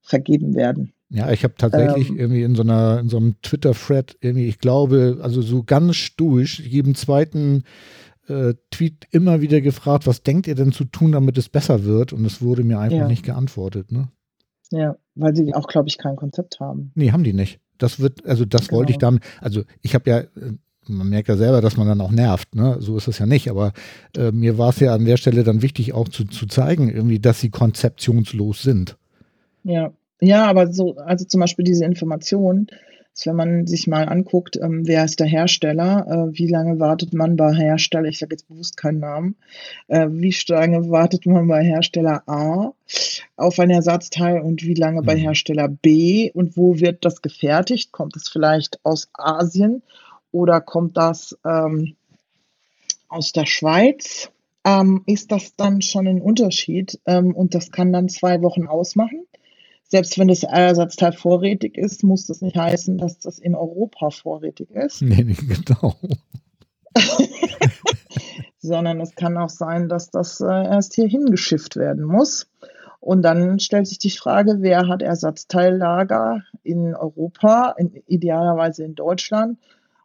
vergeben werden. Ja, ich habe tatsächlich ähm, irgendwie in so einer, in so einem Twitter-Thread irgendwie, ich glaube, also so ganz stoisch, jedem zweiten äh, Tweet immer wieder gefragt, was denkt ihr denn zu tun, damit es besser wird? Und es wurde mir einfach ja. nicht geantwortet, ne? Ja, weil sie auch, glaube ich, kein Konzept haben. Nee, haben die nicht. Das wird, also das genau. wollte ich dann, also ich habe ja äh, man merkt ja selber, dass man dann auch nervt, ne? So ist es ja nicht. Aber äh, mir war es ja an der Stelle dann wichtig, auch zu, zu zeigen, irgendwie, dass sie konzeptionslos sind. Ja, ja, aber so, also zum Beispiel diese Information, wenn man sich mal anguckt, ähm, wer ist der Hersteller, äh, wie lange wartet man bei Hersteller, ich sage jetzt bewusst keinen Namen, äh, wie lange wartet man bei Hersteller A auf ein Ersatzteil und wie lange bei mhm. Hersteller B und wo wird das gefertigt? Kommt es vielleicht aus Asien oder kommt das ähm, aus der Schweiz? Ähm, ist das dann schon ein Unterschied ähm, und das kann dann zwei Wochen ausmachen. Selbst wenn das Ersatzteil vorrätig ist, muss das nicht heißen, dass das in Europa vorrätig ist. Nee, nicht genau. Sondern es kann auch sein, dass das äh, erst hier hingeschifft werden muss. Und dann stellt sich die Frage, wer hat Ersatzteillager in Europa, in, idealerweise in Deutschland,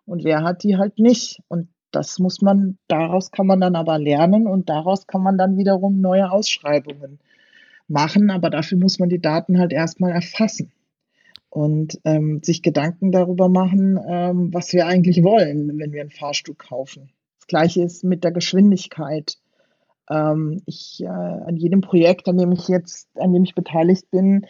und wer hat die halt nicht. Und das muss man, daraus kann man dann aber lernen und daraus kann man dann wiederum neue Ausschreibungen machen. Aber dafür muss man die Daten halt erstmal erfassen und ähm, sich Gedanken darüber machen, ähm, was wir eigentlich wollen, wenn wir einen Fahrstuhl kaufen. Das gleiche ist mit der Geschwindigkeit. Ähm, ich, äh, an jedem Projekt, an dem ich jetzt, an dem ich beteiligt bin,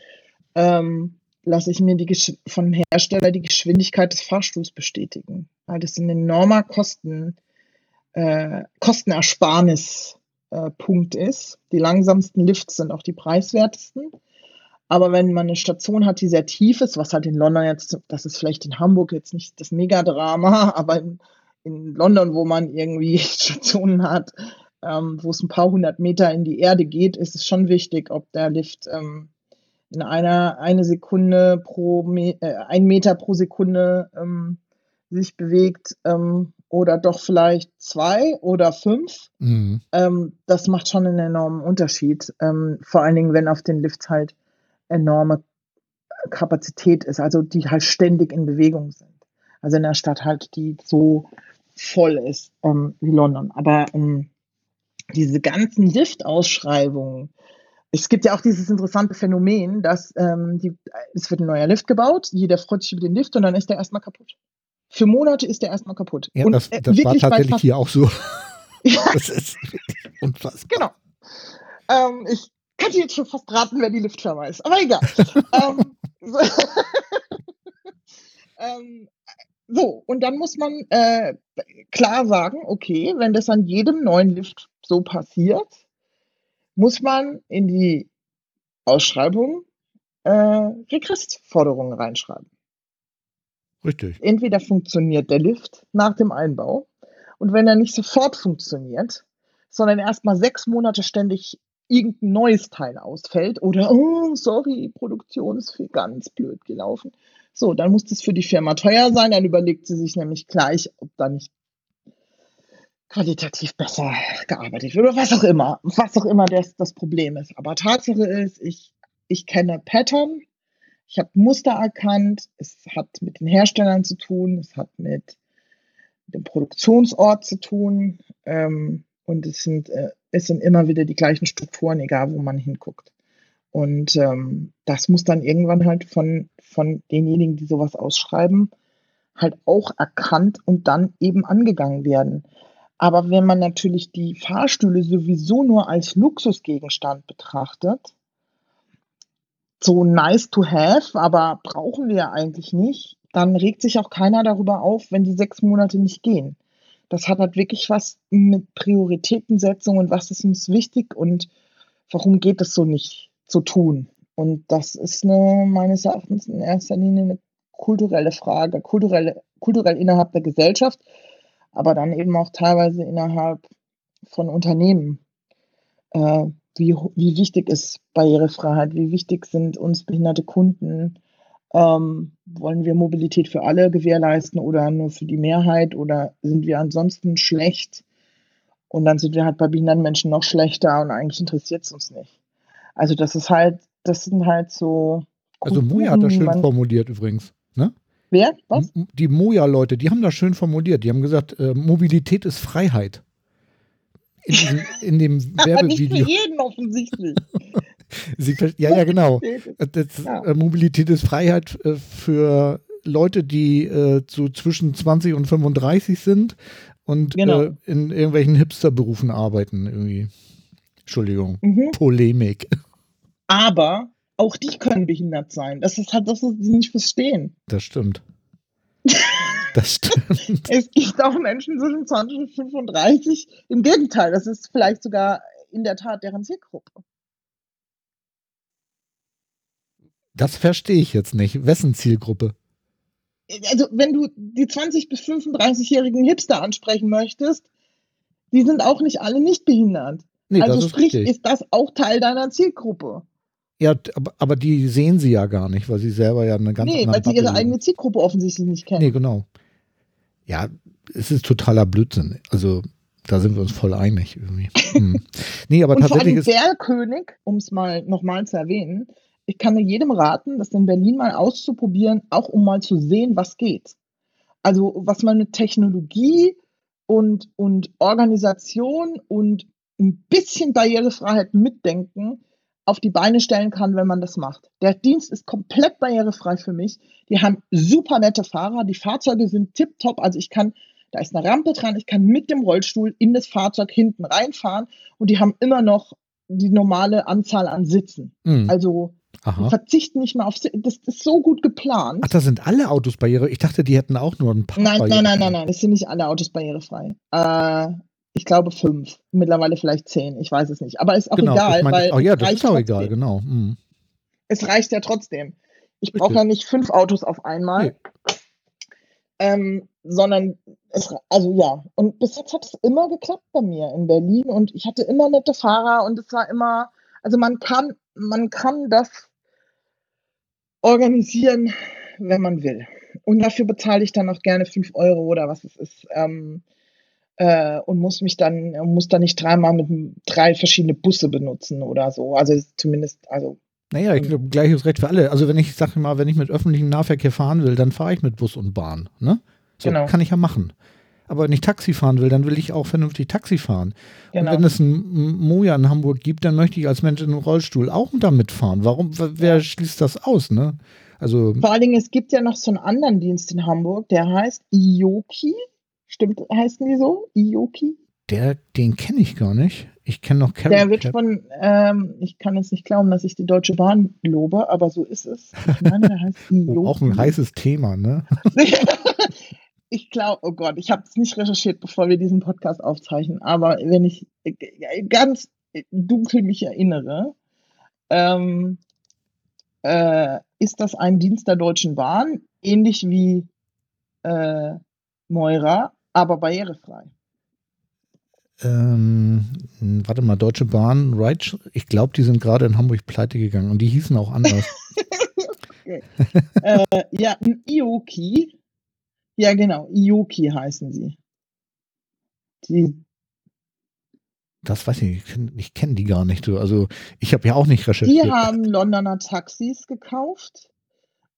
ähm, lasse ich mir die von Hersteller die Geschwindigkeit des Fahrstuhls bestätigen. Weil das ein enormer Kosten, äh, Kostenersparnispunkt äh, ist. Die langsamsten Lifts sind auch die preiswertesten. Aber wenn man eine Station hat, die sehr tief ist, was halt in London jetzt, das ist vielleicht in Hamburg jetzt nicht das Megadrama, aber in, in London, wo man irgendwie Stationen hat, ähm, wo es ein paar hundert Meter in die Erde geht, ist es schon wichtig, ob der Lift ähm, in einer eine Sekunde pro Me äh, ein Meter pro Sekunde ähm, sich bewegt ähm, oder doch vielleicht zwei oder fünf. Mhm. Ähm, das macht schon einen enormen Unterschied. Ähm, vor allen Dingen, wenn auf den Lifts halt enorme Kapazität ist, also die halt ständig in Bewegung sind. Also in der Stadt halt, die so voll ist ähm, wie London. Aber ähm, diese ganzen Lift-Ausschreibungen, es gibt ja auch dieses interessante Phänomen, dass ähm, die, es wird ein neuer Lift gebaut, jeder freut sich über den Lift und dann ist der erstmal kaputt. Für Monate ist der erstmal kaputt. Ja, und, das, äh, das war tatsächlich hier auch so. ja. Das ist unfassbar. Genau. Ähm, ich kann dir jetzt schon fast raten, wer die Liftfirma ist, aber egal. ähm, so. ähm, so, und dann muss man äh, klar sagen, okay, wenn das an jedem neuen Lift so passiert, muss man in die Ausschreibung äh, Regressforderungen reinschreiben. Richtig. Entweder funktioniert der Lift nach dem Einbau und wenn er nicht sofort funktioniert, sondern erstmal sechs Monate ständig irgendein neues Teil ausfällt oder, oh, sorry, Produktion ist für ganz blöd gelaufen. So, dann muss das für die Firma teuer sein. Dann überlegt sie sich nämlich gleich, ob da nicht qualitativ besser gearbeitet wird oder was auch immer. Was auch immer das, das Problem ist. Aber Tatsache ist, ich, ich kenne Pattern, ich habe Muster erkannt, es hat mit den Herstellern zu tun, es hat mit dem Produktionsort zu tun ähm, und es sind äh, es sind immer wieder die gleichen Strukturen, egal wo man hinguckt. Und ähm, das muss dann irgendwann halt von, von denjenigen, die sowas ausschreiben, halt auch erkannt und dann eben angegangen werden. Aber wenn man natürlich die Fahrstühle sowieso nur als Luxusgegenstand betrachtet, so nice to have, aber brauchen wir ja eigentlich nicht, dann regt sich auch keiner darüber auf, wenn die sechs Monate nicht gehen das hat halt wirklich was mit Prioritätensetzung und was ist uns wichtig und warum geht es so nicht zu tun. Und das ist eine, meines Erachtens in erster Linie eine kulturelle Frage, kulturelle, kulturell innerhalb der Gesellschaft, aber dann eben auch teilweise innerhalb von Unternehmen. Äh, wie, wie wichtig ist Barrierefreiheit, wie wichtig sind uns behinderte Kunden, ähm, wollen wir Mobilität für alle gewährleisten oder nur für die Mehrheit oder sind wir ansonsten schlecht? Und dann sind wir halt bei behinderten Menschen noch schlechter und eigentlich interessiert es uns nicht. Also das ist halt, das sind halt so. Also Moja hat das schön formuliert übrigens, ne? Wer? Was? Die Moja-Leute, die haben das schön formuliert. Die haben gesagt, äh, Mobilität ist Freiheit. In, diesem, in dem Werbevideo. Aber nicht für jeden offensichtlich. Sie, ja, ja, genau. Das. Äh, Mobilität ist Freiheit äh, für Leute, die äh, so zwischen 20 und 35 sind und genau. äh, in irgendwelchen Hipsterberufen arbeiten irgendwie. Entschuldigung, mhm. Polemik. Aber auch die können behindert sein. Das ist halt das, was sie nicht verstehen. Das stimmt. Das stimmt. es gibt auch Menschen zwischen 20 und 35. Im Gegenteil, das ist vielleicht sogar in der Tat deren Zielgruppe. Das verstehe ich jetzt nicht. Wessen Zielgruppe? Also, wenn du die 20- bis 35-jährigen Hipster ansprechen möchtest, die sind auch nicht alle nicht behindert. Nee, also sprich, richtig. ist das auch Teil deiner Zielgruppe. Ja, aber, die sehen sie ja gar nicht, weil sie selber ja eine ganz Nee, weil sie ihre eigene Zielgruppe offensichtlich nicht kennen. Nee, genau. Ja, es ist totaler Blödsinn. Also da sind wir uns voll einig irgendwie. Hm. Nee, aber Und vor tatsächlich allem ist. der König, um es mal nochmal zu erwähnen, ich kann nur jedem raten, das in Berlin mal auszuprobieren, auch um mal zu sehen, was geht. Also was man mit Technologie und, und Organisation und ein bisschen Barrierefreiheit mitdenken auf die Beine stellen kann, wenn man das macht. Der Dienst ist komplett barrierefrei für mich. Die haben super nette Fahrer, die Fahrzeuge sind tipptopp. Also ich kann, da ist eine Rampe dran, ich kann mit dem Rollstuhl in das Fahrzeug hinten reinfahren und die haben immer noch die normale Anzahl an Sitzen. Hm. Also verzichten nicht mehr auf das ist so gut geplant. Ach, da sind alle Autos barriere. Ich dachte, die hätten auch nur ein paar. Nein, nein, nein, nein, nein, es sind nicht alle Autos barrierefrei. Äh, ich glaube fünf, mittlerweile vielleicht zehn, ich weiß es nicht. Aber ist auch Genau, egal, das meinte weil. Oh ja, es das ist auch trotzdem. egal, genau. Hm. Es reicht ja trotzdem. Ich brauche ja nicht fünf Autos auf einmal, Nee. ähm, sondern es, also ja. Und bis jetzt hat es immer geklappt bei mir in Berlin und ich hatte immer nette Fahrer und es war immer, also man kann, man kann das organisieren, wenn man will. Und dafür bezahle ich dann auch gerne fünf Euro oder was es ist. Ähm, äh, und muss mich dann, muss dann nicht dreimal mit drei verschiedene Busse benutzen oder so. Also zumindest, also Naja, ich Mhm. glaube, gleiches Recht für alle. Also wenn ich, sag mal, wenn ich mit öffentlichem Nahverkehr fahren will, dann fahre ich mit Bus und Bahn. Ne? So, Genau. kann ich ja machen. Aber wenn ich Taxi fahren will, dann will ich auch vernünftig Taxi fahren. genau. Und wenn es ein Moja in Hamburg gibt, dann möchte ich als Mensch in einem Rollstuhl auch damit fahren. Warum, wer schließt das aus, ne? Also, Vor allen Dingen, es gibt ja noch so einen anderen Dienst in Hamburg, der heißt Ioki. Stimmt, heißen die so? Ioki? der, den kenne ich gar nicht. Ich kenne noch Carrot Der wird Cab. von, ähm, ich kann jetzt nicht glauben, dass ich die Deutsche Bahn lobe, aber so ist es. Ich meine, der heißt Ioki. Oh, auch ein heißes Thema, ne? ich glaube, oh Gott, ich habe es nicht recherchiert, bevor wir diesen Podcast aufzeichnen, aber wenn ich äh, ganz dunkel mich erinnere, ähm, äh, ist das ein Dienst der Deutschen Bahn, ähnlich wie äh, Moira, aber barrierefrei. Ähm, warte mal, Deutsche Bahn, Ride, ich glaube, die sind gerade in Hamburg pleite gegangen und die hießen auch anders. äh, ja, ein Ioki. Ja, genau, Ioki heißen sie. Die, Das weiß ich, ich kenn- ich kenne die gar nicht. so. Also ich habe ja auch nicht recherchiert. die haben Londoner Taxis gekauft.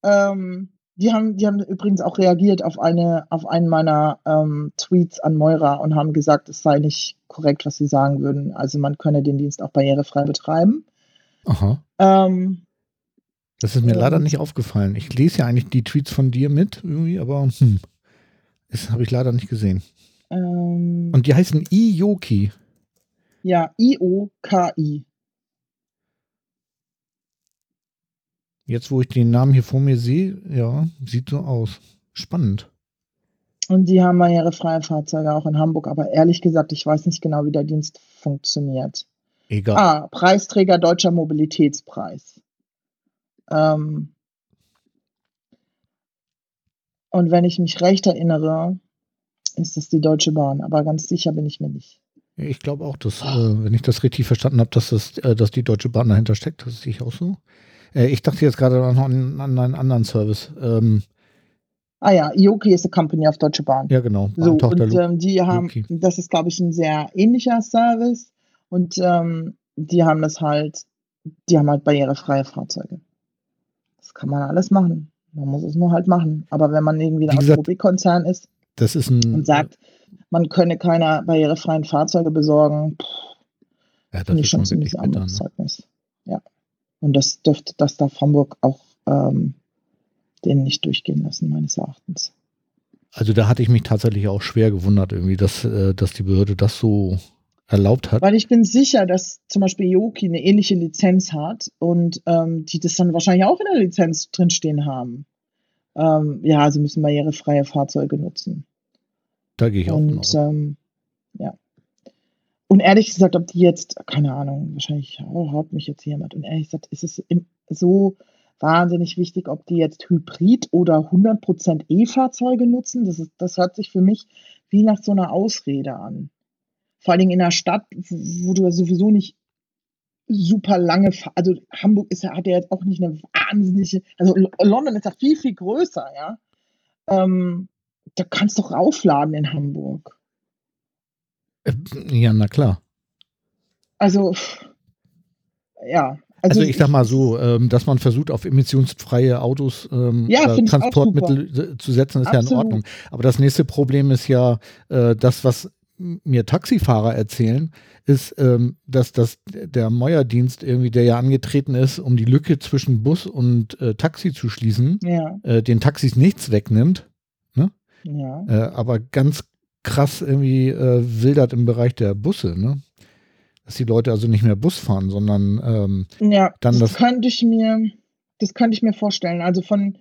Ähm, die haben, die haben übrigens auch reagiert auf eine, auf einen meiner ähm, Tweets an Moira und haben gesagt, es sei nicht korrekt, was sie sagen würden. Also man könne den Dienst auch barrierefrei betreiben. Aha. Ähm, Das ist mir leider Und- nicht aufgefallen. Ich lese ja eigentlich die Tweets von dir mit irgendwie, aber hm, das habe ich leider nicht gesehen. ähm, Und die heißen Iyoki. ja, I-O-K-I. Jetzt, wo ich den Namen hier vor mir sehe, ja, sieht so aus. Spannend. Und die haben barrierefreie Fahrzeuge auch in Hamburg. Aber ehrlich gesagt, ich weiß nicht genau, wie der Dienst funktioniert. Egal. Ah, Preisträger Deutscher Mobilitätspreis. Ähm, und wenn ich mich recht erinnere, ist es die Deutsche Bahn. Aber ganz sicher bin ich mir nicht. Ich glaube auch, dass, äh, wenn ich das richtig verstanden habe, dass, das, äh, dass die Deutsche Bahn dahinter steckt. Das sehe ich auch so. Äh, ich dachte jetzt gerade noch an, an einen anderen Service. Ähm, Ah ja, Ioki ist eine Company auf Deutsche Bahn. ja, genau. So, und ähm, die haben, Ioki. das ist, glaube ich, ein sehr ähnlicher Service. Und ähm, die haben das halt, die haben halt barrierefreie Fahrzeuge. Das kann man alles machen. Man muss es nur halt machen. Aber wenn man irgendwie ein Automobilkonzern ist und sagt, man könne keine barrierefreien Fahrzeuge besorgen, pff, ja, das ist schon ziemlich. Ne? Armutszeugnis. Ja. Und das dürfte, das darf Hamburg auch ähm, denen nicht durchgehen lassen, meines Erachtens. Also da hatte ich mich tatsächlich auch schwer gewundert, irgendwie, dass, äh, dass die Behörde das so erlaubt hat. Weil ich bin sicher, dass zum Beispiel Yoki eine ähnliche Lizenz hat und ähm, die das dann wahrscheinlich auch in der Lizenz drinstehen haben. Ähm, ja, sie müssen barrierefreie Fahrzeuge nutzen. Da gehe ich auch. Und ähm, ja. Und ehrlich gesagt, ob die jetzt, keine Ahnung, wahrscheinlich oh, haut mich jetzt jemand. Und ehrlich gesagt, ist es so wahnsinnig wichtig, ob die jetzt Hybrid oder 100% E-Fahrzeuge nutzen. Das, ist, das hört sich für mich wie nach so einer Ausrede an. Vor allen Dingen in einer Stadt, wo du sowieso nicht super lange, fahr- also Hamburg ist ja, hat ja jetzt auch nicht eine wahnsinnige, also London ist ja viel, viel größer, ja. Ähm, da kannst du doch aufladen in Hamburg. Äh, ja, na klar. Also, ja. Also, also ich sag mal so, ähm, dass man versucht, auf emissionsfreie Autos ähm, ja, äh, Transportmittel zu setzen, ist Absolut. ja in Ordnung. Aber das nächste Problem ist ja äh, das, was mir Taxifahrer erzählen, ist, ähm, dass, dass der Meuerdienst irgendwie, der ja angetreten ist, um die Lücke zwischen Bus und äh, Taxi zu schließen, ja. äh, den Taxis nichts wegnimmt. Ne? Ja. Äh, aber ganz krass irgendwie äh, wildert im Bereich der Busse, ne? Dass die Leute also nicht mehr Bus fahren, sondern ähm, ja, dann das, das könnte ich mir, das könnte ich mir vorstellen. Also von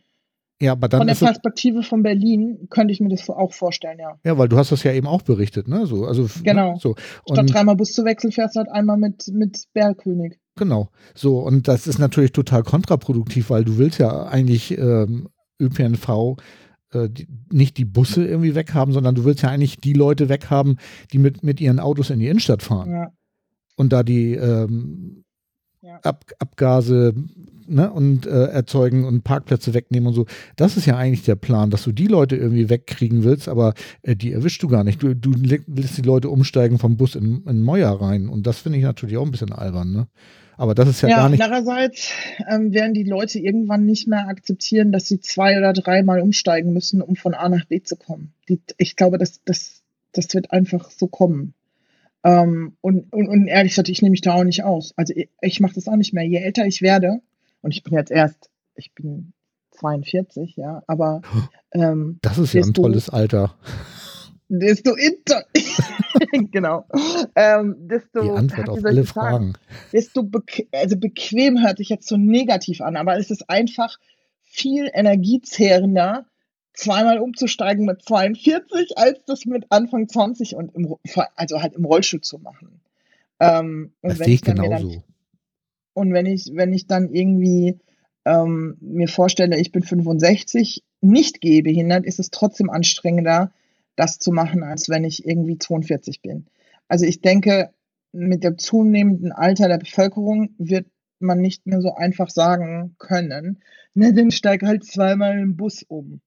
ja, aber dann Von der Perspektive von Berlin könnte ich mir das auch vorstellen, ja. Ja, weil du hast das ja eben auch berichtet, ne? So, also, ne, genau. Ne? So. Und Statt dreimal Bus zu wechseln, fährst du halt einmal mit, mit Bergkönig. Genau. So, und das ist natürlich total kontraproduktiv, weil du willst ja eigentlich ähm, ÖPNV äh, die, nicht die Busse irgendwie weghaben, sondern du willst ja eigentlich die Leute weghaben, die mit, mit ihren Autos in die Innenstadt fahren. Ja. Und da die ähm, ja. Ab, Abgase ne, und äh, erzeugen und Parkplätze wegnehmen und so. Das ist ja eigentlich der Plan, dass du die Leute irgendwie wegkriegen willst, aber äh, die erwischst du gar nicht. Du, du lässt die Leute umsteigen vom Bus in, in Meuer rein. Und das finde ich natürlich auch ein bisschen albern, ne? Aber das ist ja, ja gar nicht. Andererseits ähm, werden die Leute irgendwann nicht mehr akzeptieren, dass sie zwei oder dreimal umsteigen müssen, um von A nach B zu kommen. Die, ich glaube, das, das, das wird einfach so kommen. Ähm, und, und, und, ehrlich gesagt, ich nehme mich da auch nicht aus. Also ich, ich mache das auch nicht mehr. Je älter ich werde, und ich bin jetzt erst, ich bin 42, ja, aber ähm, das ist ja ein tolles Alter. Desto inter genau. Ähm, desto, Die Antwort auf alle Fragen. desto bequ also bequem hört sich jetzt so negativ an, aber es ist einfach viel energiezehrender, zweimal umzusteigen mit 42, als das mit Anfang 20 und im, also halt im Rollstuhl zu machen. Ähm, das sehe ich genauso. Dann, und wenn ich, wenn ich dann irgendwie ähm, mir vorstelle, ich bin 65, nicht gehbehindert, ist es trotzdem anstrengender, das zu machen, als wenn ich irgendwie 42 bin. Also ich denke, mit dem zunehmenden Alter der Bevölkerung wird man nicht mehr so einfach sagen können, ne, dann steig halt zweimal im Bus um.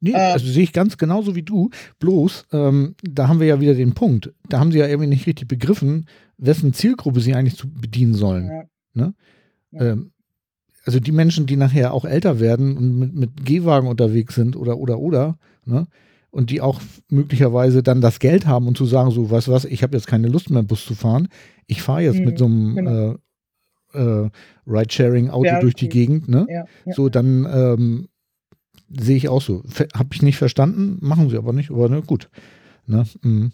Nee, äh, also sehe ich ganz genauso wie du. Bloß, ähm, da haben wir ja wieder den Punkt. Da haben sie ja irgendwie nicht richtig begriffen, wessen Zielgruppe sie eigentlich zu bedienen sollen. Ja. Ne? Ja. Ähm, also die Menschen, die nachher auch älter werden und mit, mit Gehwagen unterwegs sind oder, oder, oder, ne? Und die auch möglicherweise dann das Geld haben und zu sagen, so, weißt du was, ich habe jetzt keine Lust mehr, Bus zu fahren. Ich fahre jetzt mhm, mit so einem genau. äh, äh, Ride-Sharing-Auto ja, durch die Gegend, ne? Ja, so, dann ähm, sehe ich auch so. Habe ich nicht verstanden, machen sie aber nicht, aber ne, gut. Ne? Mhm.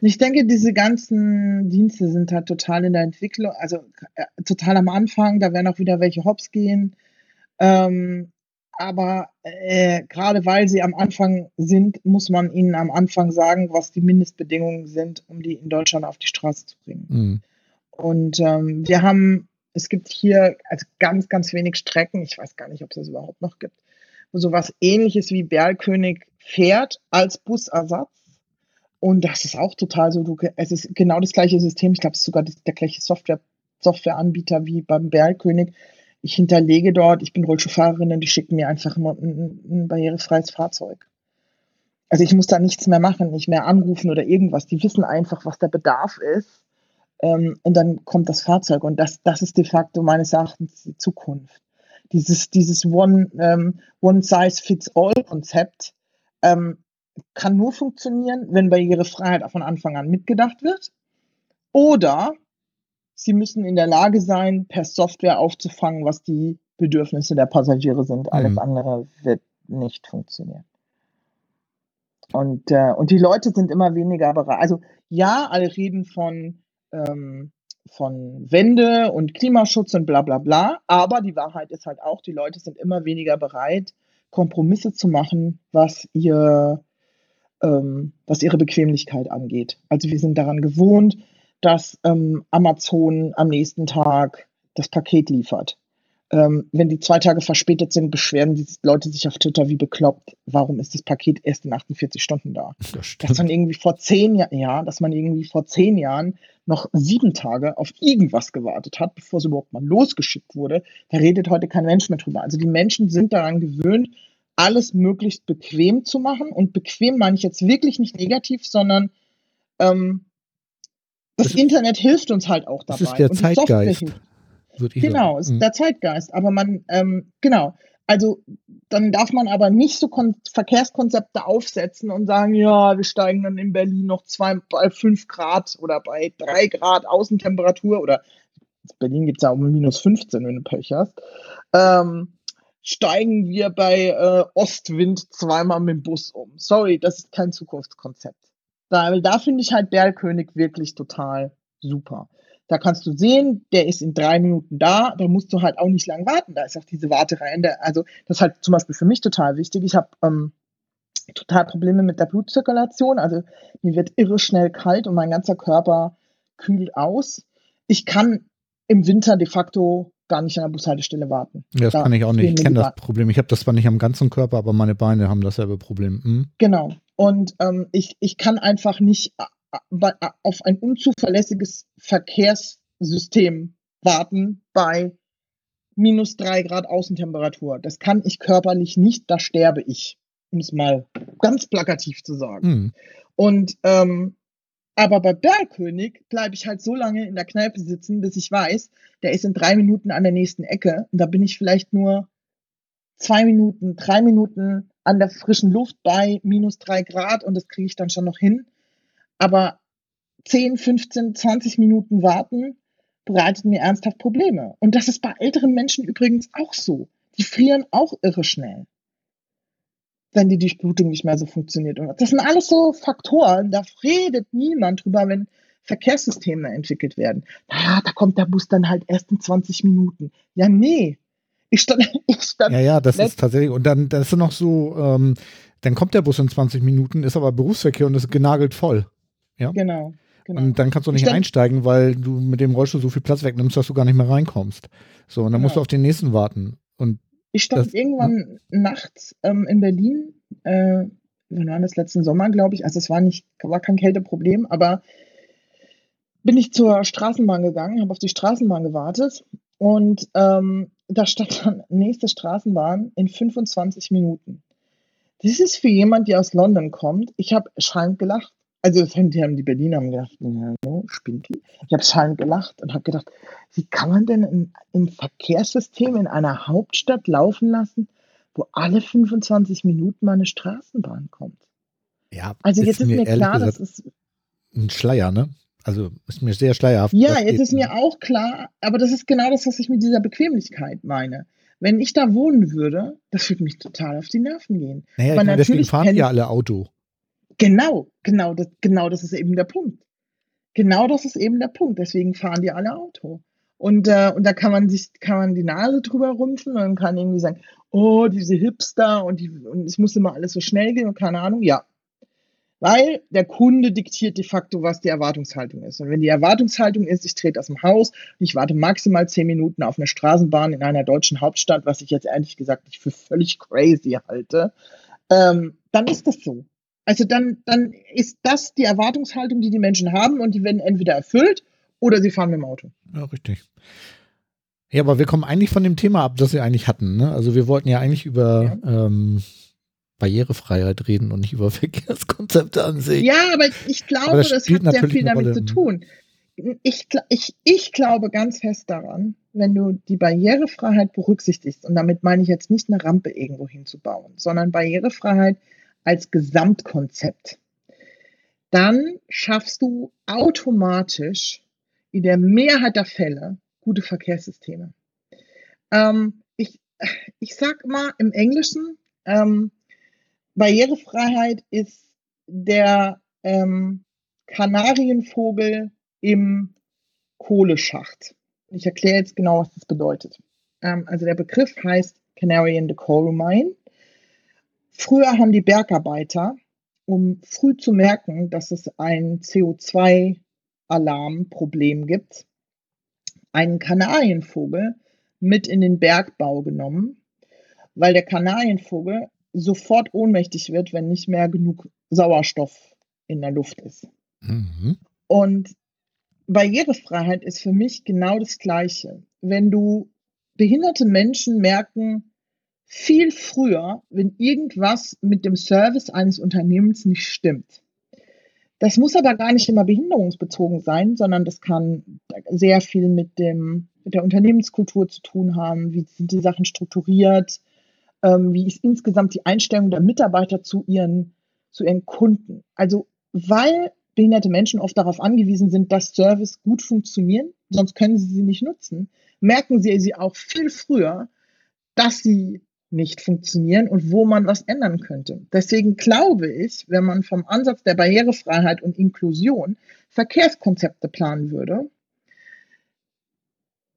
Ich denke, diese ganzen Dienste sind halt total in der Entwicklung, also äh, total am Anfang, da werden auch wieder welche hops gehen. Ähm, aber äh, gerade weil sie am Anfang sind, muss man ihnen am Anfang sagen, was die Mindestbedingungen sind, um die in Deutschland auf die Straße zu bringen. Mhm. Und ähm, wir haben, es gibt hier also ganz, ganz wenig Strecken, ich weiß gar nicht, ob es das überhaupt noch gibt, wo sowas ähnliches wie Berlkönig fährt als Busersatz. Und das ist auch total so, du, es ist genau das gleiche System, ich glaube, es ist sogar der gleiche Software, Softwareanbieter wie beim Berlkönig. Ich hinterlege dort, ich bin Rollstuhlfahrerin und die schicken mir einfach ein, ein, ein barrierefreies Fahrzeug. Also ich muss da nichts mehr machen, nicht mehr anrufen oder irgendwas. Die wissen einfach, was der Bedarf ist. Ähm, und dann kommt das Fahrzeug. Und das, das ist de facto meines Erachtens die Zukunft dieses, dieses One, ähm, One Size Fits All Konzept ähm, kann nur funktionieren, wenn Barrierefreiheit von Anfang an mitgedacht wird. Oder sie müssen in der Lage sein, per Software aufzufangen, was die Bedürfnisse der Passagiere sind. Alles mhm. andere wird nicht funktionieren. Und, äh, und die Leute sind immer weniger bereit. Also ja, alle reden von ähm, von Wende und Klimaschutz und bla bla bla. Aber die Wahrheit ist halt auch, die Leute sind immer weniger bereit, Kompromisse zu machen, was ihr, ähm, was ihre Bequemlichkeit angeht. Also wir sind daran gewohnt, dass ähm, Amazon am nächsten Tag das Paket liefert. Ähm, wenn die zwei Tage verspätet sind, beschweren die Leute sich auf Twitter wie bekloppt. Warum ist das Paket erst in 48 Stunden da? Das dass man irgendwie vor zehn Jahren, ja, dass man irgendwie vor zehn Jahren noch sieben Tage auf irgendwas gewartet hat, bevor es überhaupt mal losgeschickt wurde. Da redet heute kein Mensch mehr drüber. Also die Menschen sind daran gewöhnt, alles möglichst bequem zu machen. Und bequem meine ich jetzt wirklich nicht negativ, sondern ähm, das, das Internet hilft uns halt auch dabei. Das ist der Zeitgeist, Genau, ist mhm. der Zeitgeist. Aber man, ähm, genau, also dann darf man aber nicht so Kon Verkehrskonzepte aufsetzen und sagen, ja, wir steigen dann in Berlin noch zwei, bei fünf Grad oder bei drei Grad Außentemperatur oder in Berlin gibt es ja auch minus 15, wenn du Pech hast. Ähm, steigen wir bei äh, Ostwind zweimal mit dem Bus um. Sorry, das ist kein Zukunftskonzept. Da, da finde ich halt Berlkönig wirklich total super. Da kannst du sehen, der ist in drei Minuten da, da musst du halt auch nicht lang warten. Da ist auch diese Wartereihe. Also das ist halt zum Beispiel für mich total wichtig. Ich habe ähm, total Probleme mit der Blutzirkulation. Also mir wird irre schnell kalt und mein ganzer Körper kühlt aus. Ich kann im Winter de facto gar nicht an der Bushaltestelle warten. Ja, das da kann ich auch nicht. Ich kenne das Problem. Ich habe das zwar nicht am ganzen Körper, aber meine Beine haben dasselbe Problem. Hm? Genau. Und ähm, ich, ich kann einfach nicht auf ein unzuverlässiges Verkehrssystem warten bei minus drei Grad Außentemperatur. Das kann ich körperlich nicht, da sterbe ich, um es mal ganz plakativ zu sagen. Mhm. Und ähm, aber bei Bergkönig bleibe ich halt so lange in der Kneipe sitzen, bis ich weiß, der ist in drei Minuten an der nächsten Ecke. Und da bin ich vielleicht nur zwei Minuten, drei Minuten an der frischen Luft bei minus drei Grad und das kriege ich dann schon noch hin. Aber 10, 15, 20 Minuten warten bereitet mir ernsthaft Probleme. Und das ist bei älteren Menschen übrigens auch so. Die frieren auch irre schnell, wenn die Durchblutung nicht mehr so funktioniert. Und das sind alles so Faktoren, da redet niemand drüber, wenn Verkehrssysteme entwickelt werden. Naja, da kommt der Bus dann halt erst in 20 Minuten. Ja, nee. Ich stand, ich stand ja, ja, das ist tatsächlich. Und dann das ist noch so, ähm, dann kommt der Bus in 20 Minuten, ist aber Berufsverkehr und ist genagelt voll. Ja? Genau. Genau. Und dann kannst du nicht stand, einsteigen, weil du mit dem Rollstuhl so viel Platz wegnimmst, dass du gar nicht mehr reinkommst. So, und dann genau. musst du auf den nächsten warten. Und ich stand das, irgendwann ja. nachts ähm, in Berlin, äh, wir waren das letzten Sommer, glaube ich. Also es war nicht, war kein Kälteproblem, aber bin ich zur Straßenbahn gegangen, habe auf die Straßenbahn gewartet und ähm, da stand dann nächste Straßenbahn in 25 Minuten. Das ist für jemand, der aus London kommt. Ich habe schreiend gelacht. Also das haben die Berliner haben gedacht, no, spinnt die. Ich habe schallend gelacht und habe gedacht, wie kann man denn ein, ein Verkehrssystem in einer Hauptstadt laufen lassen, wo alle 25 Minuten mal eine Straßenbahn kommt? Ja, also jetzt ist mir, mir klar, gesagt, das ist ein Schleier, ne? Also ist mir sehr schleierhaft. Ja, jetzt ist mir auch klar, aber das ist genau das, was ich mit dieser Bequemlichkeit meine. Wenn ich da wohnen würde, das würde mich total auf die Nerven gehen. Naja, meine, deswegen fahren ja alle Auto. Genau, genau, das, genau das ist eben der Punkt. Genau das ist eben der Punkt. Deswegen fahren die alle Auto. Und, äh, und da kann man sich, kann man die Nase drüber rümpfen und kann irgendwie sagen, oh, diese Hipster und, die, und es muss immer alles so schnell gehen und keine Ahnung. Ja. Weil der Kunde diktiert de facto, was die Erwartungshaltung ist. Und wenn die Erwartungshaltung ist, ich trete aus dem Haus und ich warte maximal zehn Minuten auf eine Straßenbahn in einer deutschen Hauptstadt, was ich jetzt ehrlich gesagt nicht für völlig crazy halte, ähm, dann ist das so. Also dann, dann ist das die Erwartungshaltung, die die Menschen haben und die werden entweder erfüllt oder sie fahren mit dem Auto. Ja, richtig. Ja, aber wir kommen eigentlich von dem Thema ab, das wir eigentlich hatten. Ne? Also wir wollten ja eigentlich über ja. ähm, Barrierefreiheit reden und nicht über Verkehrskonzepte an sich. Ja, aber ich glaube, aber das, das hat sehr viel damit zu tun. Ich, ich, ich glaube ganz fest daran, wenn du die Barrierefreiheit berücksichtigst, und damit meine ich jetzt nicht eine Rampe irgendwo hinzubauen, sondern Barrierefreiheit als Gesamtkonzept, dann schaffst du automatisch in der Mehrheit der Fälle gute Verkehrssysteme. Ähm, ich, ich sag mal im Englischen, ähm, Barrierefreiheit ist der ähm, Kanarienvogel im Kohleschacht. Ich erkläre jetzt genau, was das bedeutet. Ähm, also der Begriff heißt Canary in the Coal Mine. Früher haben die Bergarbeiter, um früh zu merken, dass es ein CO2-Alarmproblem gibt, einen Kanarienvogel mit in den Bergbau genommen, weil der Kanarienvogel sofort ohnmächtig wird, wenn nicht mehr genug Sauerstoff in der Luft ist. Mhm. Und Barrierefreiheit ist für mich genau das Gleiche. Wenn du behinderte Menschen merken, viel früher, wenn irgendwas mit dem Service eines Unternehmens nicht stimmt, Das muss aber gar nicht immer behinderungsbezogen sein, sondern das kann sehr viel mit, dem, mit der Unternehmenskultur zu tun haben. Wie sind die Sachen strukturiert? Ähm, wie ist insgesamt die Einstellung der Mitarbeiter zu ihren, zu ihren Kunden? Also, weil behinderte Menschen oft darauf angewiesen sind, dass Service gut funktionieren, sonst können sie sie nicht nutzen, merken sie sie auch viel früher, dass sie nicht funktionieren und wo man was ändern könnte. Deswegen glaube ich, wenn man vom Ansatz der Barrierefreiheit und Inklusion Verkehrskonzepte planen würde,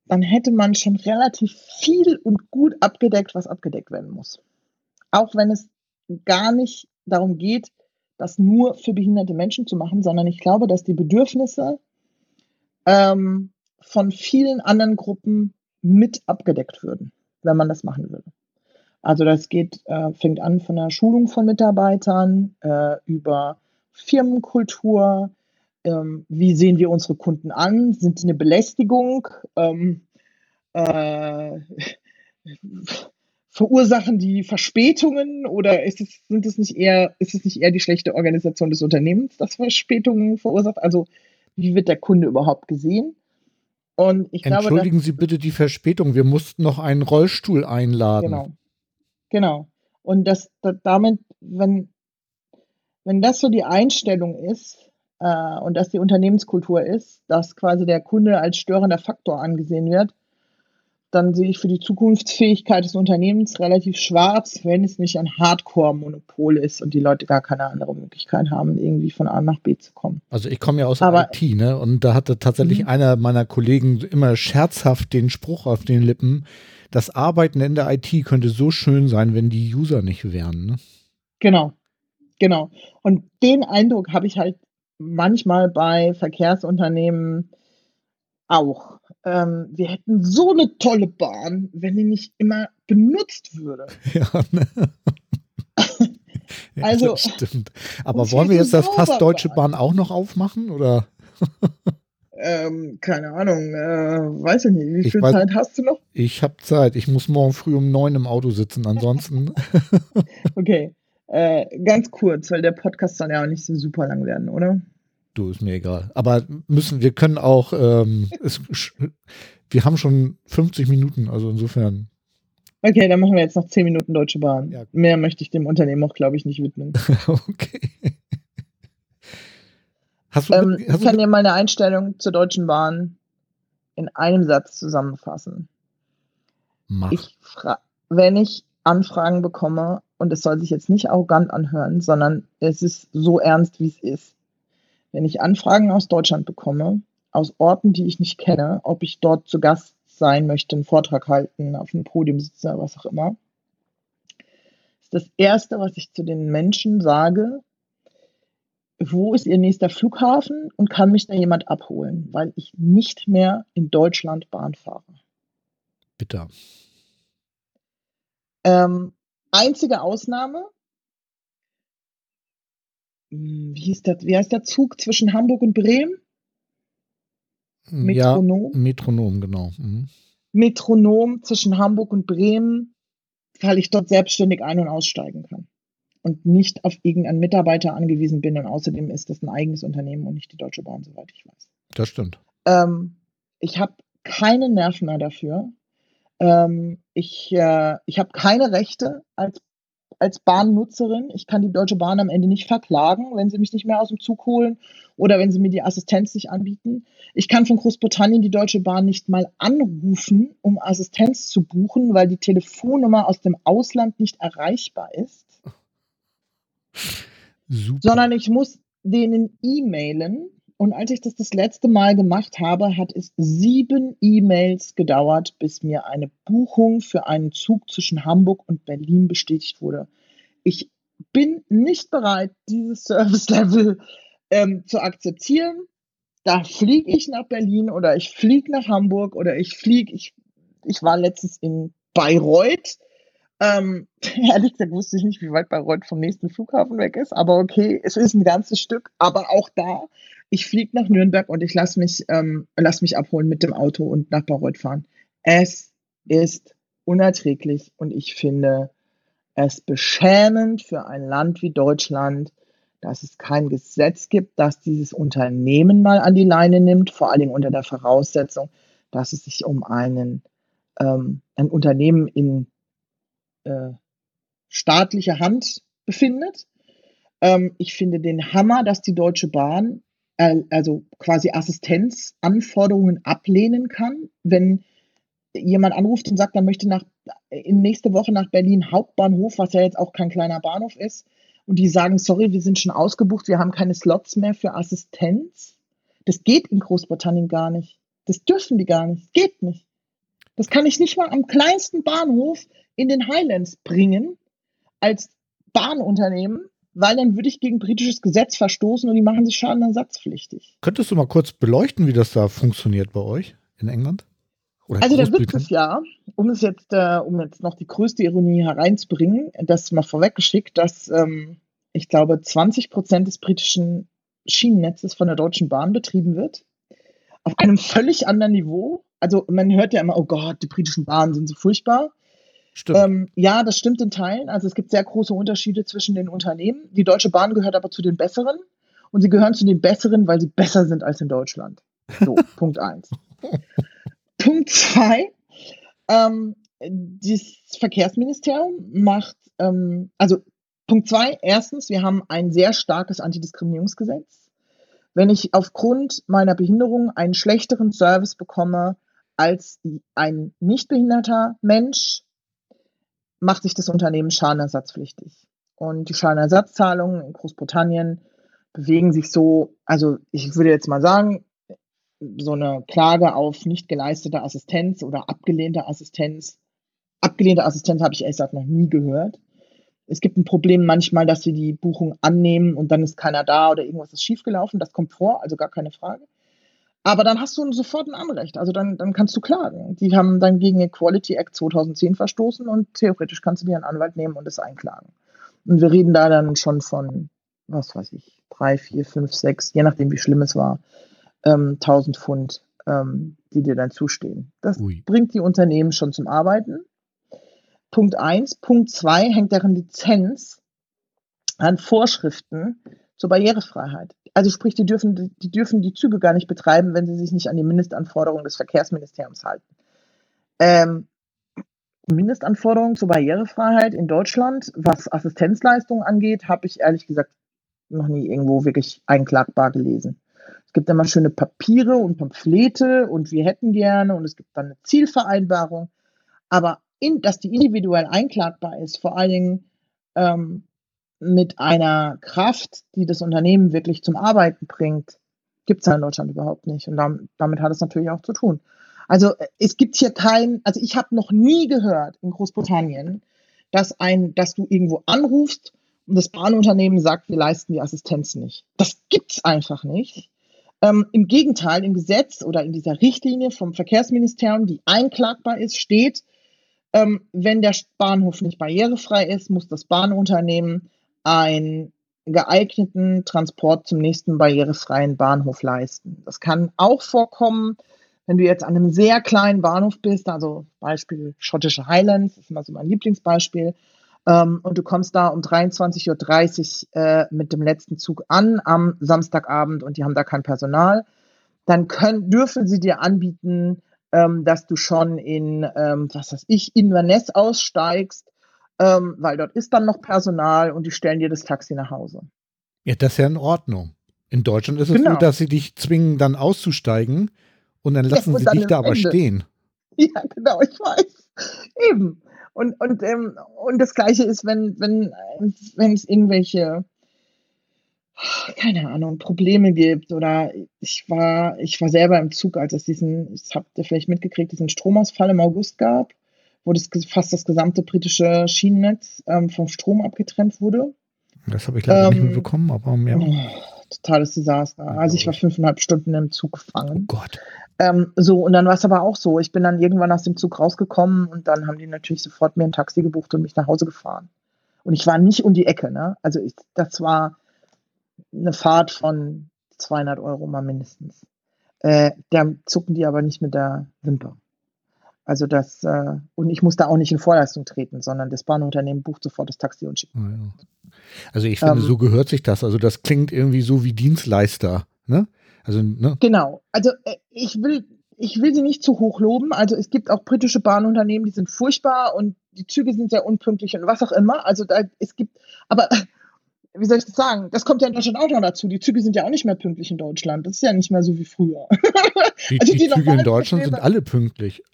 dann hätte man schon relativ viel und gut abgedeckt, was abgedeckt werden muss. Auch wenn es gar nicht darum geht, das nur für behinderte Menschen zu machen, sondern ich glaube, dass die Bedürfnisse ähm, von vielen anderen Gruppen mit abgedeckt würden, wenn man das machen würde. Also das geht, äh, fängt an von der Schulung von Mitarbeitern äh, über Firmenkultur, ähm, wie sehen wir unsere Kunden an, sind sie eine Belästigung, ähm, äh, verursachen die Verspätungen oder ist es, sind es nicht eher, ist es nicht eher die schlechte Organisation des Unternehmens, das Verspätungen verursacht? Also wie wird der Kunde überhaupt gesehen? Und ich Entschuldigen glaube, Sie bitte die Verspätung. Wir mussten noch einen Rollstuhl einladen. Genau. Genau. Und das, das damit, wenn, wenn das so die Einstellung ist äh, und das die Unternehmenskultur ist, dass quasi der Kunde als störender Faktor angesehen wird, dann sehe ich für die Zukunftsfähigkeit des Unternehmens relativ schwarz, wenn es nicht ein Hardcore-Monopol ist und die Leute gar keine andere Möglichkeit haben, irgendwie von A nach B zu kommen. Also ich komme ja aus der IT, ne? Und da hatte tatsächlich mhm. einer meiner Kollegen immer scherzhaft den Spruch auf den Lippen, das Arbeiten in der IT könnte so schön sein, wenn die User nicht wären. Ne? Genau, genau. Und den Eindruck habe ich halt manchmal bei Verkehrsunternehmen auch. Ähm, wir hätten so eine tolle Bahn, wenn die nicht immer benutzt würde. Ja, ne? ja also, stimmt. Aber wollen wir jetzt das Pass Deutsche Bahn auch noch aufmachen oder? Ähm, keine Ahnung, äh, weiß ich nicht. Wie viel weiß, Zeit hast du noch? Ich habe Zeit. Ich muss morgen früh um neun im Auto sitzen. Ansonsten. okay. Äh, ganz kurz, weil der Podcast soll ja auch nicht so super lang werden, oder? Du, ist mir egal. Aber müssen, wir können auch, ähm, es, wir haben schon 50 Minuten, also insofern. Okay, dann machen wir jetzt noch 10 Minuten Deutsche Bahn. Ja. Mehr möchte ich dem Unternehmen auch, glaube ich, nicht widmen. okay. Hast du, ähm, hast ich kann dir meine Einstellung zur Deutschen Bahn in einem Satz zusammenfassen. Mach. Ich wenn ich Anfragen bekomme, und es soll sich jetzt nicht arrogant anhören, sondern es ist so ernst, wie es ist. Wenn ich Anfragen aus Deutschland bekomme, aus Orten, die ich nicht kenne, ob ich dort zu Gast sein möchte, einen Vortrag halten, auf einem Podium sitzen, was auch immer, ist das Erste, was ich zu den Menschen sage, wo ist Ihr nächster Flughafen und kann mich da jemand abholen, weil ich nicht mehr in Deutschland Bahn fahre. Bitte. Ähm, einzige Ausnahme, hm, wie, hieß der, wie heißt der Zug zwischen Hamburg und Bremen? Metronom? Ja, Metronom, genau. Mhm. Metronom zwischen Hamburg und Bremen, weil ich dort selbstständig ein- und aussteigen kann und nicht auf irgendeinen Mitarbeiter angewiesen bin. Und außerdem ist das ein eigenes Unternehmen und nicht die Deutsche Bahn, soweit ich weiß. Das stimmt. Ähm, ich habe keine Nerven mehr dafür. Ähm, ich äh, ich habe keine Rechte als, als Bahnnutzerin. Ich kann die Deutsche Bahn am Ende nicht verklagen, wenn sie mich nicht mehr aus dem Zug holen oder wenn sie mir die Assistenz nicht anbieten. Ich kann von Großbritannien die Deutsche Bahn nicht mal anrufen, um Assistenz zu buchen, weil die Telefonnummer aus dem Ausland nicht erreichbar ist. Super. Sondern ich muss denen e-mailen. Und als ich das das letzte Mal gemacht habe, hat es sieben E-Mails gedauert, bis mir eine Buchung für einen Zug zwischen Hamburg und Berlin bestätigt wurde. Ich bin nicht bereit, dieses Service-Level ähm, zu akzeptieren. Da fliege ich nach Berlin oder ich fliege nach Hamburg oder ich fliege, ich, ich war letztens in Bayreuth ähm, ehrlich gesagt wusste ich nicht, wie weit Bayreuth vom nächsten Flughafen weg ist, aber okay, es ist ein ganzes Stück. Aber auch da, ich fliege nach Nürnberg und ich lasse mich, ähm, lass mich abholen mit dem Auto und nach Bayreuth fahren. Es ist unerträglich und ich finde es beschämend für ein Land wie Deutschland, dass es kein Gesetz gibt, das dieses Unternehmen mal an die Leine nimmt, vor allen Dingen unter der Voraussetzung, dass es sich um einen, ähm, ein Unternehmen in äh, staatlicher Hand befindet. Ähm, ich finde den Hammer, dass die Deutsche Bahn äh, also quasi Assistenzanforderungen ablehnen kann, wenn jemand anruft und sagt, er möchte nach, in nächste Woche nach Berlin Hauptbahnhof, was ja jetzt auch kein kleiner Bahnhof ist, und die sagen, sorry, wir sind schon ausgebucht, wir haben keine Slots mehr für Assistenz. Das geht in Großbritannien gar nicht. Das dürfen die gar nicht. Geht nicht. Das kann ich nicht mal am kleinsten Bahnhof in den Highlands bringen als Bahnunternehmen, weil dann würde ich gegen britisches Gesetz verstoßen und die machen sich schadenersatzpflichtig. Könntest du mal kurz beleuchten, wie das da funktioniert bei euch in England? also der Witz ist ja, um es jetzt, äh, um jetzt noch die größte Ironie hereinzubringen, das mal vorweggeschickt, dass ähm, ich glaube 20 Prozent des britischen Schienennetzes von der Deutschen Bahn betrieben wird. Auf einem völlig anderen Niveau. Also man hört ja immer, oh Gott, die britischen Bahnen sind so furchtbar. Ähm, ja, das stimmt in Teilen. Also es gibt sehr große Unterschiede zwischen den Unternehmen. Die Deutsche Bahn gehört aber zu den besseren. Und sie gehören zu den besseren, weil sie besser sind als in Deutschland. So, Punkt eins. Punkt zwei, ähm, das Verkehrsministerium macht, ähm, also Punkt zwei, erstens, wir haben ein sehr starkes Antidiskriminierungsgesetz. Wenn ich aufgrund meiner Behinderung einen schlechteren Service bekomme als ein nicht behinderter Mensch, macht sich das Unternehmen schadenersatzpflichtig. Und die Schadenersatzzahlungen in Großbritannien bewegen sich so, also ich würde jetzt mal sagen, so eine Klage auf nicht geleistete Assistenz oder abgelehnte Assistenz. Abgelehnte Assistenz habe ich ehrlich gesagt noch nie gehört. Es gibt ein Problem manchmal, dass sie die Buchung annehmen und dann ist keiner da oder irgendwas ist schiefgelaufen. Das kommt vor, also gar keine Frage. Aber dann hast du sofort ein Anrecht. Also dann, dann kannst du klagen. Die haben dann gegen den Equality Act 2010 verstoßen und theoretisch kannst du dir einen Anwalt nehmen und es einklagen. Und wir reden da dann schon von, was weiß ich, drei, vier, fünf, sechs, je nachdem, wie schlimm es war, ähm, 1000 Pfund, ähm, die dir dann zustehen. Das Ui. bringt die Unternehmen schon zum Arbeiten. Punkt eins. Punkt zwei hängt deren Lizenz an Vorschriften zur Barrierefreiheit. Also sprich, die dürfen, die dürfen die Züge gar nicht betreiben, wenn sie sich nicht an die Mindestanforderungen des Verkehrsministeriums halten. Ähm, Mindestanforderungen zur Barrierefreiheit in Deutschland, was Assistenzleistungen angeht, habe ich ehrlich gesagt noch nie irgendwo wirklich einklagbar gelesen. Es gibt immer schöne Papiere und Pamphlete und wir hätten gerne und es gibt dann eine Zielvereinbarung. Aber in, dass die individuell einklagbar ist, vor allen Dingen ähm, mit einer Kraft, die das Unternehmen wirklich zum Arbeiten bringt, gibt es ja in Deutschland überhaupt nicht. Und damit, hat es natürlich auch zu tun. Also es gibt hier kein, also ich habe noch nie gehört in Großbritannien, dass ein, dass du irgendwo anrufst und das Bahnunternehmen sagt, wir leisten die Assistenz nicht. Das gibt's einfach nicht. Ähm, Im Gegenteil, im Gesetz oder in dieser Richtlinie vom Verkehrsministerium, die einklagbar ist, steht, ähm, wenn der Bahnhof nicht barrierefrei ist, muss das Bahnunternehmen einen geeigneten Transport zum nächsten barrierefreien Bahnhof leisten. Das kann auch vorkommen, wenn du jetzt an einem sehr kleinen Bahnhof bist, also Beispiel schottische Highlands, das ist immer so mein Lieblingsbeispiel, ähm, und du kommst da um 23.30 Uhr äh, mit dem letzten Zug an am Samstagabend und die haben da kein Personal, dann können, dürfen sie dir anbieten, ähm, dass du schon in, ähm, was weiß ich, Inverness aussteigst, ähm, weil dort ist dann noch Personal und die stellen dir das Taxi nach Hause. Ja, das ist ja in Ordnung. In Deutschland ist es genau. so, dass sie dich zwingen, dann auszusteigen und dann lassen ja, und sie dann dich da aber Ende. stehen. Ja, genau, ich weiß. Eben. Und, und, ähm, und das Gleiche ist, wenn, wenn, wenn es irgendwelche, keine Ahnung, Probleme gibt oder ich war, ich war selber im Zug, als es diesen, das habt ihr vielleicht mitgekriegt, diesen Stromausfall im August gab, wo das fast das gesamte britische Schienennetz ähm, vom Strom abgetrennt wurde. Das habe ich leider ähm, nicht mitbekommen, aber mehr. Oh, totales Desaster. Also ich war fünfeinhalb Stunden im Zug gefangen. Oh Gott. Ähm, so, und dann war es aber auch so. Ich bin dann irgendwann aus dem Zug rausgekommen und dann haben die natürlich sofort mir ein Taxi gebucht und mich nach Hause gefahren. Und ich war nicht um die Ecke, ne? Also ich, das war eine Fahrt von 200 Euro mal mindestens. Äh, da zucken die aber nicht mit der Wimper. Also das, äh, und ich muss da auch nicht in Vorleistung treten, sondern das Bahnunternehmen bucht sofort das Taxi und schickt. Also ich finde, ähm, so gehört sich das. Also das klingt irgendwie so wie Dienstleister, ne? Also, ne? Genau. Also äh, ich will, ich will sie nicht zu hoch loben. Also es gibt auch britische Bahnunternehmen, die sind furchtbar und die Züge sind sehr unpünktlich und was auch immer. Also da, es gibt, aber wie soll ich das sagen? Das kommt ja in Deutschland auch noch dazu. Die Züge sind ja auch nicht mehr pünktlich in Deutschland. Das ist ja nicht mehr so wie früher. Die, also die, die Züge in Deutschland Probleme, sind alle pünktlich.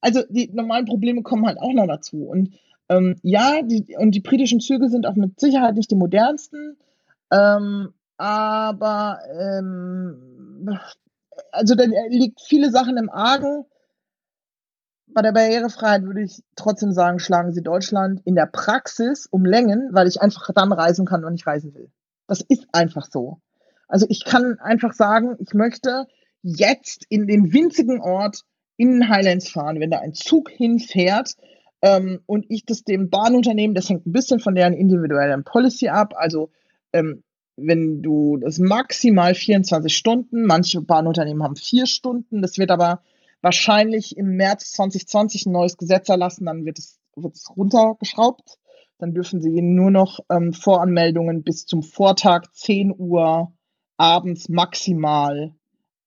also die normalen Probleme kommen halt auch noch dazu. Und ähm, ja, die, und die britischen Züge sind auch mit Sicherheit nicht die modernsten. Ähm, aber ähm, also da liegt viele Sachen im Argen bei der Barrierefreiheit würde ich trotzdem sagen, schlagen Sie Deutschland in der Praxis um Längen, weil ich einfach dann reisen kann, wenn ich reisen will. Das ist einfach so. Also ich kann einfach sagen, ich möchte jetzt in den winzigen Ort in den Highlands fahren, wenn da ein Zug hinfährt ähm, und ich das dem Bahnunternehmen, das hängt ein bisschen von deren individuellen Policy ab, also ähm, wenn du das maximal 24 Stunden, manche Bahnunternehmen haben vier Stunden, das wird aber wahrscheinlich im März 2020 ein neues Gesetz erlassen, dann wird es, wird es runtergeschraubt. Dann dürfen sie nur noch ähm, Voranmeldungen bis zum Vortag 10 Uhr abends maximal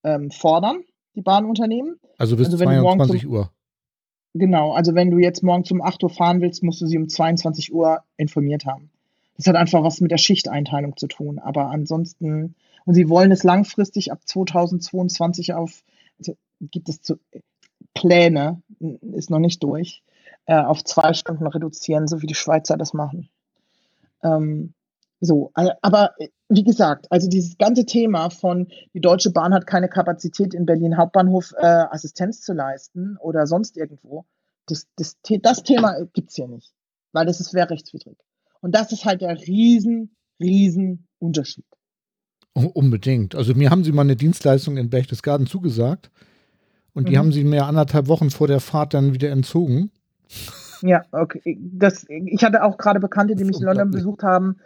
ähm, fordern, die Bahnunternehmen. Also bis also 22 um, Uhr. Genau, also wenn du jetzt morgens um 8 Uhr fahren willst, musst du sie um 22 Uhr informiert haben. Das hat einfach was mit der Schichteinteilung zu tun. Aber ansonsten, und sie wollen es langfristig ab 2022 auf, also gibt es zu, Pläne, ist noch nicht durch, äh, auf zwei Stunden reduzieren, so wie die Schweizer das machen. Ähm, so, aber wie gesagt, also dieses ganze Thema von die Deutsche Bahn hat keine Kapazität in Berlin Hauptbahnhof äh, Assistenz zu leisten oder sonst irgendwo, das, das, das Thema gibt es hier nicht, weil das wäre rechtswidrig. Und das ist halt der riesen, riesen Unterschied. Unbedingt. Also mir haben sie mal eine Dienstleistung in Berchtesgaden zugesagt. Und die mhm. haben sie mir anderthalb Wochen vor der Fahrt dann wieder entzogen. Ja, okay. Das, ich hatte auch gerade Bekannte, die mich in London besucht haben.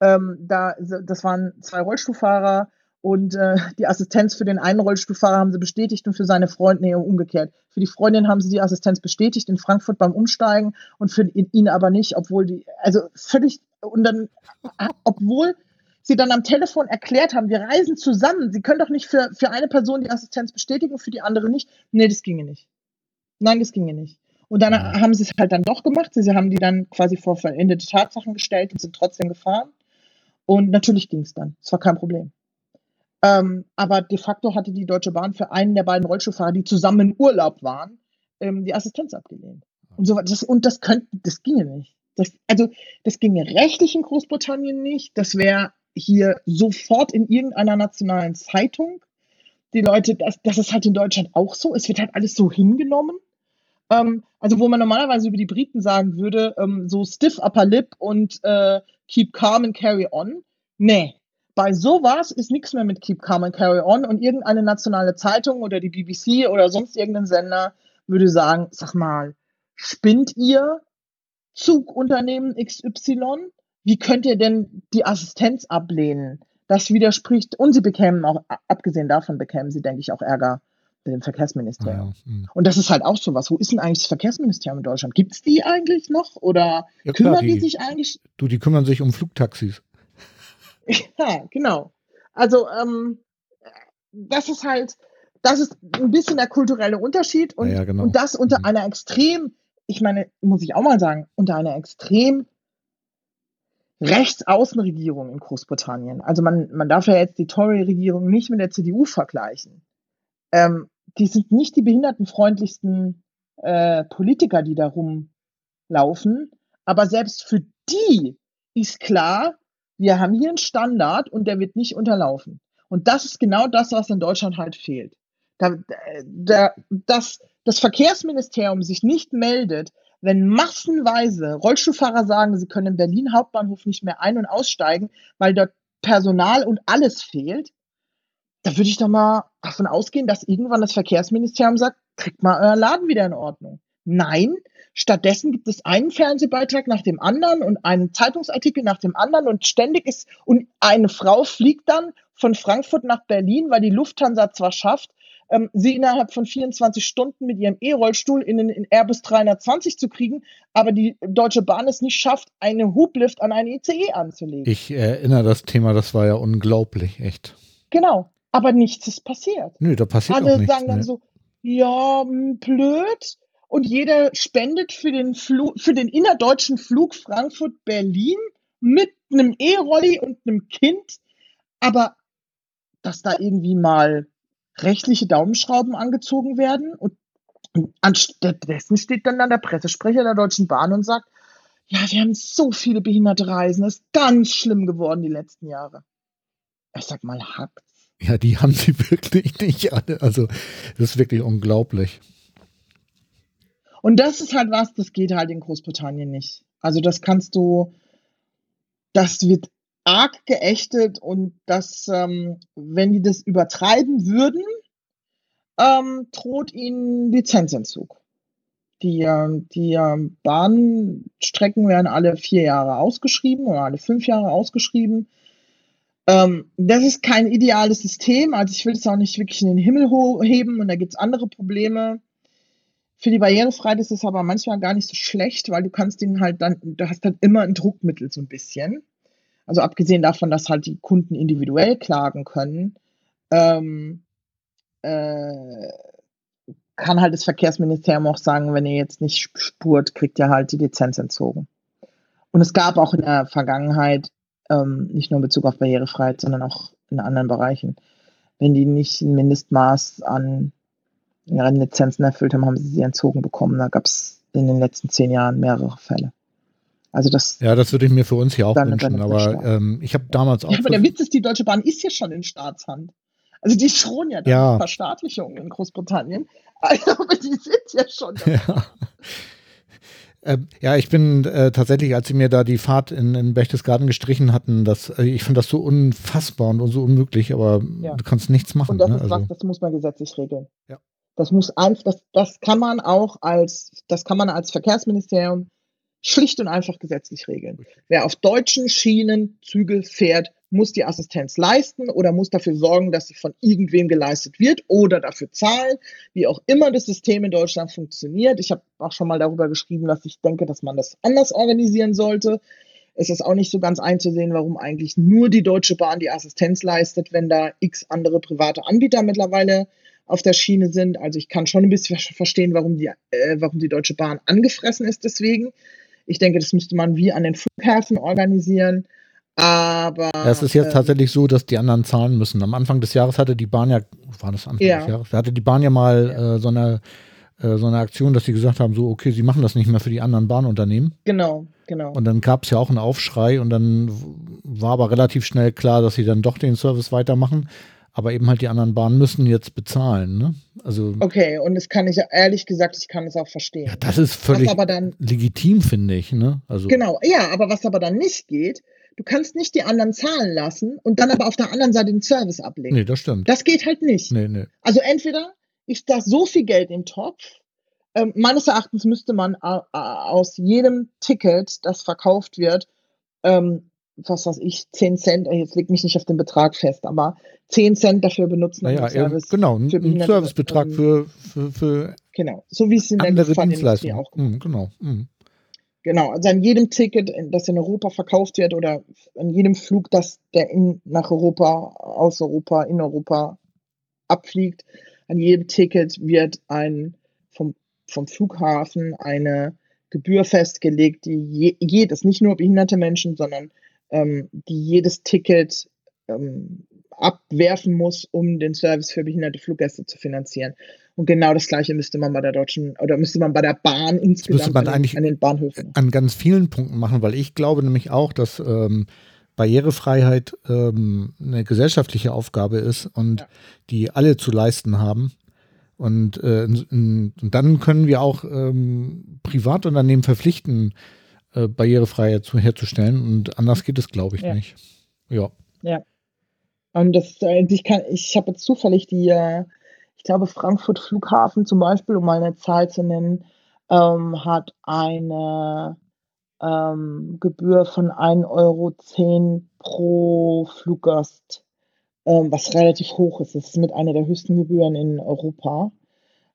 Ähm, da, das waren zwei Rollstuhlfahrer und äh, die Assistenz für den einen Rollstuhlfahrer haben sie bestätigt und für seine Freundin, nee, umgekehrt. Für die Freundin haben sie die Assistenz bestätigt in Frankfurt beim Umsteigen und für ihn aber nicht, obwohl die, also völlig, und dann, obwohl sie dann am Telefon erklärt haben, wir reisen zusammen. Sie können doch nicht für, für eine Person die Assistenz bestätigen, für die andere nicht. Nee, das ginge nicht. Nein, das ginge nicht. Und dann haben sie es halt dann doch gemacht. Sie haben die dann quasi vor vollendete Tatsachen gestellt und sind trotzdem gefahren. Und natürlich ging es dann. Es war kein Problem. Ähm, aber de facto hatte die Deutsche Bahn für einen der beiden Rollstuhlfahrer, die zusammen im Urlaub waren, ähm, die Assistenz abgelehnt. Und so das, und das könnte, das ginge nicht. Das, also, das ginge rechtlich in Großbritannien nicht. Das wäre hier sofort in irgendeiner nationalen Zeitung. Die Leute, das, das ist halt in Deutschland auch so. Es wird halt alles so hingenommen. Ähm, also wo man normalerweise über die Briten sagen würde, ähm, so stiff upper lip und äh, keep calm and carry on. Nee, bei sowas ist nichts mehr mit keep calm and carry on und irgendeine nationale Zeitung oder die BBC oder sonst irgendein Sender würde sagen, sag mal, spinnt ihr Zugunternehmen XY? Wie könnt ihr denn die Assistenz ablehnen? Das widerspricht, und sie bekämen auch, abgesehen davon bekämen sie, denke ich, auch Ärger mit dem Verkehrsministerium. Ja, und das ist halt auch so was. Wo ist denn eigentlich das Verkehrsministerium in Deutschland? Gibt es die eigentlich noch? Oder ja, kümmern klar, die, die, sich eigentlich? Du, die kümmern sich um Flugtaxis. ja, genau. Also, ähm, das ist halt, das ist ein bisschen der kulturelle Unterschied und, genau. und das unter mhm. einer extrem, ich meine, muss ich auch mal sagen, unter einer extrem Rechtsaußenregierung in Großbritannien. Also man, man darf ja jetzt die Tory-Regierung nicht mit der CDU vergleichen. Ähm, die sind nicht die behindertenfreundlichsten äh, Politiker, die da rumlaufen. Aber selbst für die ist klar, wir haben hier einen Standard und der wird nicht unterlaufen. Und das ist genau das, was in Deutschland halt fehlt. Da, da, dass das Verkehrsministerium sich nicht meldet, wenn massenweise Rollstuhlfahrer sagen, sie können in Berlin Hauptbahnhof nicht mehr ein- und aussteigen, weil dort Personal und alles fehlt, da würde ich doch mal davon ausgehen, dass irgendwann das Verkehrsministerium sagt, kriegt mal euer Laden wieder in Ordnung. Nein, stattdessen gibt es einen Fernsehbeitrag nach dem anderen und einen Zeitungsartikel nach dem anderen und ständig ist, und eine Frau fliegt dann von Frankfurt nach Berlin, weil die Lufthansa zwar schafft, ähm, sie innerhalb von 24 Stunden mit ihrem E-Rollstuhl in den Airbus 320 zu kriegen, aber die Deutsche Bahn es nicht schafft, einen Hublift an einen ICE anzulegen. Ich erinnere das Thema, das war ja unglaublich, echt. Genau, aber nichts ist passiert. Nö, da passiert Alle auch nichts. sagen dann ne? so, ja, hm, blöd. Und jeder spendet für den, Flu für den innerdeutschen Flug Frankfurt-Berlin mit einem E-Rolli und einem Kind. Aber dass da irgendwie mal rechtliche Daumenschrauben angezogen werden und anstattdessen steht dann, dann der Pressesprecher der Deutschen Bahn und sagt, ja, wir haben so viele behinderte Reisen, das ist ganz schlimm geworden die letzten Jahre. Ich sag mal, hackt's. Ja, die haben sie wirklich nicht alle. Also, das ist wirklich unglaublich. Und das ist halt was, das geht halt in Großbritannien nicht. Also das kannst du, das wird arg geächtet und das, ähm, wenn die das übertreiben würden, ähm, droht ihnen Lizenzentzug. Die, ähm, die ähm, Bahnstrecken werden alle vier Jahre ausgeschrieben oder alle fünf Jahre ausgeschrieben. Ähm, das ist kein ideales System, also ich will es auch nicht wirklich in den Himmel heben und da gibt's andere Probleme. Für die Barrierefreiheit ist es aber manchmal gar nicht so schlecht, weil du kannst den halt dann, du hast halt immer ein Druckmittel so ein bisschen. Also abgesehen davon, dass halt die Kunden individuell klagen können, ähm, äh, kann halt das Verkehrsministerium auch sagen, wenn ihr jetzt nicht spurt, kriegt ihr halt die Lizenz entzogen. Und es gab auch in der Vergangenheit, ähm, nicht nur in Bezug auf Barrierefreiheit, sondern auch in anderen Bereichen, wenn die nicht ein Mindestmaß an Lizenzen erfüllt haben, haben sie sie entzogen bekommen. Da gab es in den letzten zehn Jahren mehrere Fälle. Also das. Ja, das würde ich mir für uns hier auch wünschen. Aber ähm, ich habe damals auch. Ja, aber der Witz ist, die Deutsche Bahn ist ja schon in Staatshand. Also die schrohen ja, Ja. Verstaatlichung in Großbritannien. Also, aber die sind ja schon. ja. Ähm, ja, ich bin äh, tatsächlich, als sie mir da die Fahrt in, in Berchtesgaden gestrichen hatten, das, äh, ich finde das so unfassbar und so unmöglich, aber Ja. du kannst nichts machen. Und das ne? ist also, was, das muss man gesetzlich regeln. Ja. Das muss einfach, das, das kann man auch als, das kann man als Verkehrsministerium schlicht und einfach gesetzlich regeln. Wer auf deutschen Schienen Züge fährt, muss die Assistenz leisten oder muss dafür sorgen, dass sie von irgendwem geleistet wird oder dafür zahlen, wie auch immer das System in Deutschland funktioniert. Ich habe auch schon mal darüber geschrieben, dass ich denke, dass man das anders organisieren sollte. Es ist auch nicht so ganz einzusehen, warum eigentlich nur die Deutsche Bahn die Assistenz leistet, wenn da x andere private Anbieter mittlerweile auf der Schiene sind. Also ich kann schon ein bisschen verstehen, warum die, äh, warum die Deutsche Bahn angefressen ist deswegen. Ich denke, das müsste man wie an den Flughäfen organisieren. Aber ja, es ist jetzt ähm, tatsächlich so, dass die anderen zahlen müssen. Am Anfang des Jahres hatte die Bahn ja, war das Anfang Ja. des Jahres, hatte die Bahn ja mal äh, so, eine, äh, so eine Aktion, dass sie gesagt haben, so, okay, sie machen das nicht mehr für die anderen Bahnunternehmen. genau, genau. Und dann gab es ja auch einen Aufschrei und dann war aber relativ schnell klar, dass sie dann doch den Service weitermachen. Aber eben halt die anderen Bahnen müssen jetzt bezahlen. Ne? Also Okay, und das kann ich ehrlich gesagt, ich kann es auch verstehen. ja, das ist völlig dann legitim, finde ich. Ne? Also Genau, ja, aber was aber dann nicht geht, du kannst nicht die anderen zahlen lassen und dann aber auf der anderen Seite den Service ablegen. nee, das stimmt. Das geht halt nicht. Nee, nee. Also entweder ist da so viel Geld im Topf, ähm, meines Erachtens müsste man äh, äh, aus jedem Ticket, das verkauft wird, ähm, was weiß ich, 10 Cent, äh, jetzt leg mich nicht auf den Betrag fest, aber 10 Cent dafür benutzen, Naja, Service genau, ein, für ein Behinderte, Servicebetrag ähm, für, für, für Genau, so wie es in der andere Luftfahrtindustrie Dienstleistungen. auch Mhm, genau. Mhm. Genau, also an jedem Ticket, das in Europa verkauft wird oder an jedem Flug, das der in, nach Europa, aus Europa, in Europa abfliegt, an jedem Ticket wird ein vom, vom Flughafen eine Gebühr festgelegt, die je, jedes, nicht nur behinderte Menschen, sondern ähm, die jedes Ticket ähm, abwerfen muss, um den Service für behinderte Fluggäste zu finanzieren. Und genau das Gleiche müsste man bei der deutschen oder müsste man bei der Bahn insgesamt man an, eigentlich- den, an den Bahnhöfen. An ganz vielen Punkten machen, weil ich glaube nämlich auch, dass ähm, Barrierefreiheit ähm, eine gesellschaftliche Aufgabe ist und Ja. die alle zu leisten haben. Und, äh, und dann können wir auch ähm, Privatunternehmen verpflichten, äh, Barrierefreiheit zu, herzustellen. Und anders geht es, glaube ich, Ja. nicht. Ja. Und das, äh, ich kann, ich habe jetzt zufällig die, äh, ich glaube, Frankfurt Flughafen zum Beispiel, um mal eine Zahl zu nennen, ähm, hat eine ähm, Gebühr von 1,10 Euro pro Fluggast ähm, was relativ hoch ist. Das ist mit einer der höchsten Gebühren in Europa.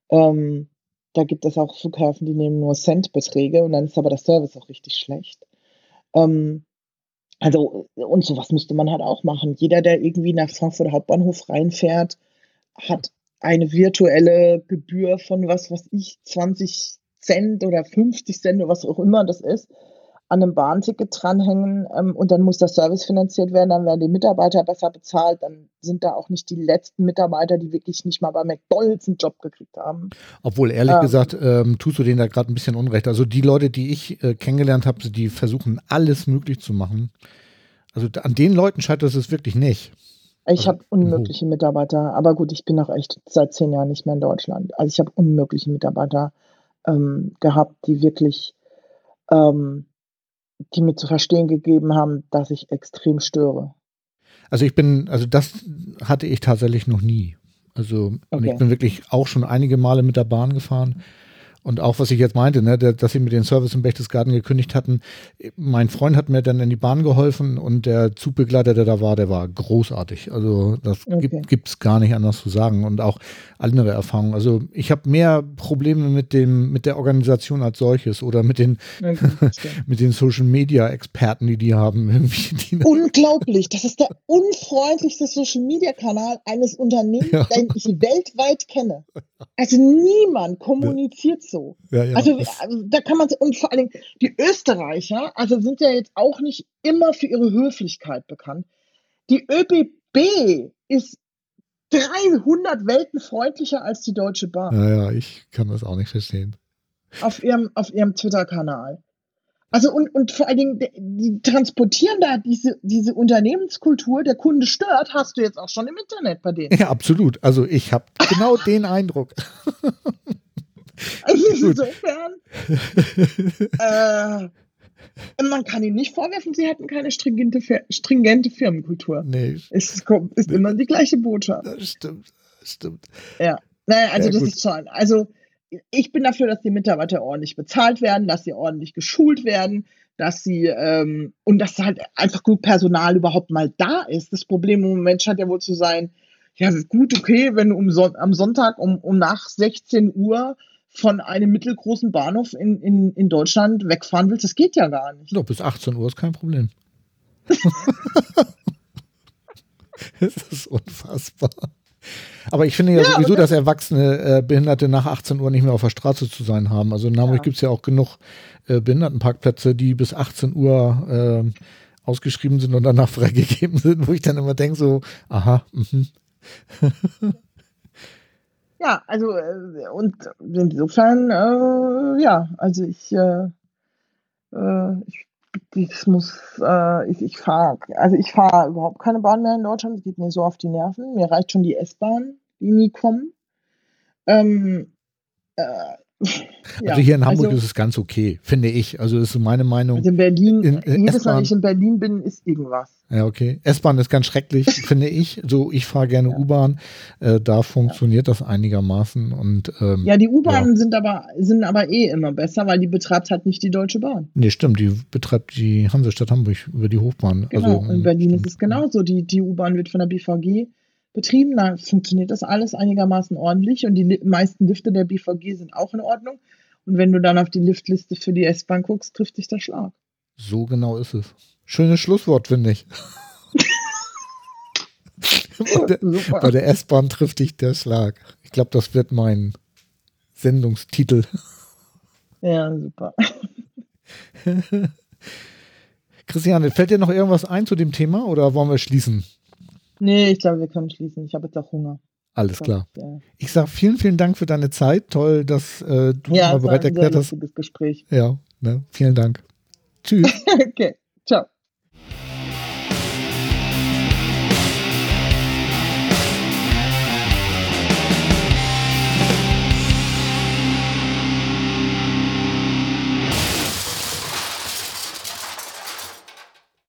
Ähm, da gibt es auch Flughäfen, die nehmen nur Centbeträge und dann ist aber der Service auch richtig schlecht. Ähm, also, und sowas müsste man halt auch machen. Jeder, der irgendwie nach Frankfurt Hauptbahnhof reinfährt, hat eine virtuelle Gebühr von was, was ich, 20 Cent oder 50 Cent oder was auch immer das ist, an einem Bahnticket dranhängen ähm, und dann muss der Service finanziert werden, dann werden die Mitarbeiter besser bezahlt, dann sind da auch nicht die letzten Mitarbeiter, die wirklich nicht mal bei McDonalds einen Job gekriegt haben. Obwohl, ehrlich ähm, gesagt, ähm, tust du denen da gerade ein bisschen Unrecht. Also die Leute, die ich äh, kennengelernt habe, die versuchen alles möglich zu machen. Also an den Leuten scheitert es wirklich nicht. Ich also, habe unmögliche Mitarbeiter, aber gut, ich bin auch echt seit zehn Jahren nicht mehr in Deutschland. Also ich habe unmögliche Mitarbeiter ähm, gehabt, die wirklich ähm, die mir zu verstehen gegeben haben, dass ich extrem störe. Also ich bin, also das hatte ich tatsächlich noch nie. Also okay. ich bin wirklich auch schon einige Male mit der Bahn gefahren und auch, was ich jetzt meinte, ne, dass sie mit den Service im Berchtesgaden gekündigt hatten. Mein Freund hat mir dann in die Bahn geholfen und der Zugbegleiter, der da war, der war großartig. Also das okay. gibt es gar nicht anders zu sagen und auch andere Erfahrungen. Also ich habe mehr Probleme mit dem mit der Organisation als solches oder mit den okay, mit den Social Media Experten, die die haben. Die Unglaublich, das ist der unfreundlichste Social Media Kanal eines Unternehmens, ja. den ich weltweit kenne. Also niemand kommuniziert so. Ja, ja, also, also da kann man und vor allen Dingen die Österreicher, also sind ja jetzt auch nicht immer für ihre Höflichkeit bekannt. Die ÖBB ist 300 Welten freundlicher als die Deutsche Bahn. Ja, ja, ich kann das auch nicht verstehen. Auf ihrem, auf ihrem Twitter-Kanal. Also und, und vor allen Dingen, die transportieren da diese, diese Unternehmenskultur, der Kunde stört, hast du jetzt auch schon im Internet bei denen. Ja, absolut. Also ich habe genau den Eindruck. Also insofern, äh, man kann ihnen nicht vorwerfen, sie hätten keine stringente, stringente Firmenkultur. Nee. Es ist, ist immer die gleiche Botschaft. Das stimmt, das stimmt. Ja, naja, also ja, das gut. ist schon, also ich bin dafür, dass die Mitarbeiter ordentlich bezahlt werden, dass sie ordentlich geschult werden, dass sie ähm, und dass halt einfach gut Personal überhaupt mal da ist. Das Problem im Moment scheint ja wohl zu sein, ja gut, okay, wenn du um Son am Sonntag um, um nach 16 Uhr von einem mittelgroßen Bahnhof in, in, in Deutschland wegfahren willst, das geht ja gar nicht. Doch, bis 18 Uhr ist kein Problem. das ist unfassbar. Aber ich finde ja, ja sowieso, dass erwachsene äh, Behinderte nach 18 Uhr nicht mehr auf der Straße zu sein haben. Also in Hamburg ja. gibt es ja auch genug äh, Behindertenparkplätze, die bis 18 Uhr äh, ausgeschrieben sind und danach freigegeben sind, wo ich dann immer denke, so, aha, mhm. Ja, also äh, und insofern, äh, ja, also ich, äh, äh ich, ich muss, äh, ich, ich fahre, also ich fahre überhaupt keine Bahn mehr in Deutschland, es geht mir so auf die Nerven. Mir reicht schon die S-Bahn, die nie kommen. Ähm, äh, also hier in Hamburg also, ist es ganz okay, finde ich. Also das ist meine Meinung. Also in Berlin, in, in jedes Mal, wenn ich in Berlin bin, ist irgendwas. Ja, okay. S-Bahn ist ganz schrecklich, finde ich. So, ich fahre gerne ja. U-Bahn. Äh, da funktioniert ja. das einigermaßen. Und, ähm, ja, die U-Bahnen ja. sind, aber, sind aber eh immer besser, weil die betreibt halt nicht die Deutsche Bahn. Nee, stimmt. Die betreibt die Hansestadt Hamburg über die Hochbahn. Genau. Also, in Berlin ist es genauso. Die, die U-Bahn wird von der BVG betrieben. Da funktioniert das alles einigermaßen ordentlich und die meisten Lifte der BVG sind auch in Ordnung. Und wenn du dann auf die Liftliste für die S-Bahn guckst, trifft dich der Schlag. So genau ist es. Schönes Schlusswort, finde ich. bei der, der S-Bahn trifft dich der Schlag. Ich glaube, das wird mein Sendungstitel. Ja, super. Christiane, fällt dir noch irgendwas ein zu dem Thema oder wollen wir schließen? Nee, ich glaube, wir können schließen. Ich habe jetzt auch Hunger. Alles klar. Ich sage vielen, vielen Dank für deine Zeit. Toll, dass äh, du ja, mal bereit erklärt hast. Gespräch. Ja, ne? vielen Dank. Tschüss. okay, ciao.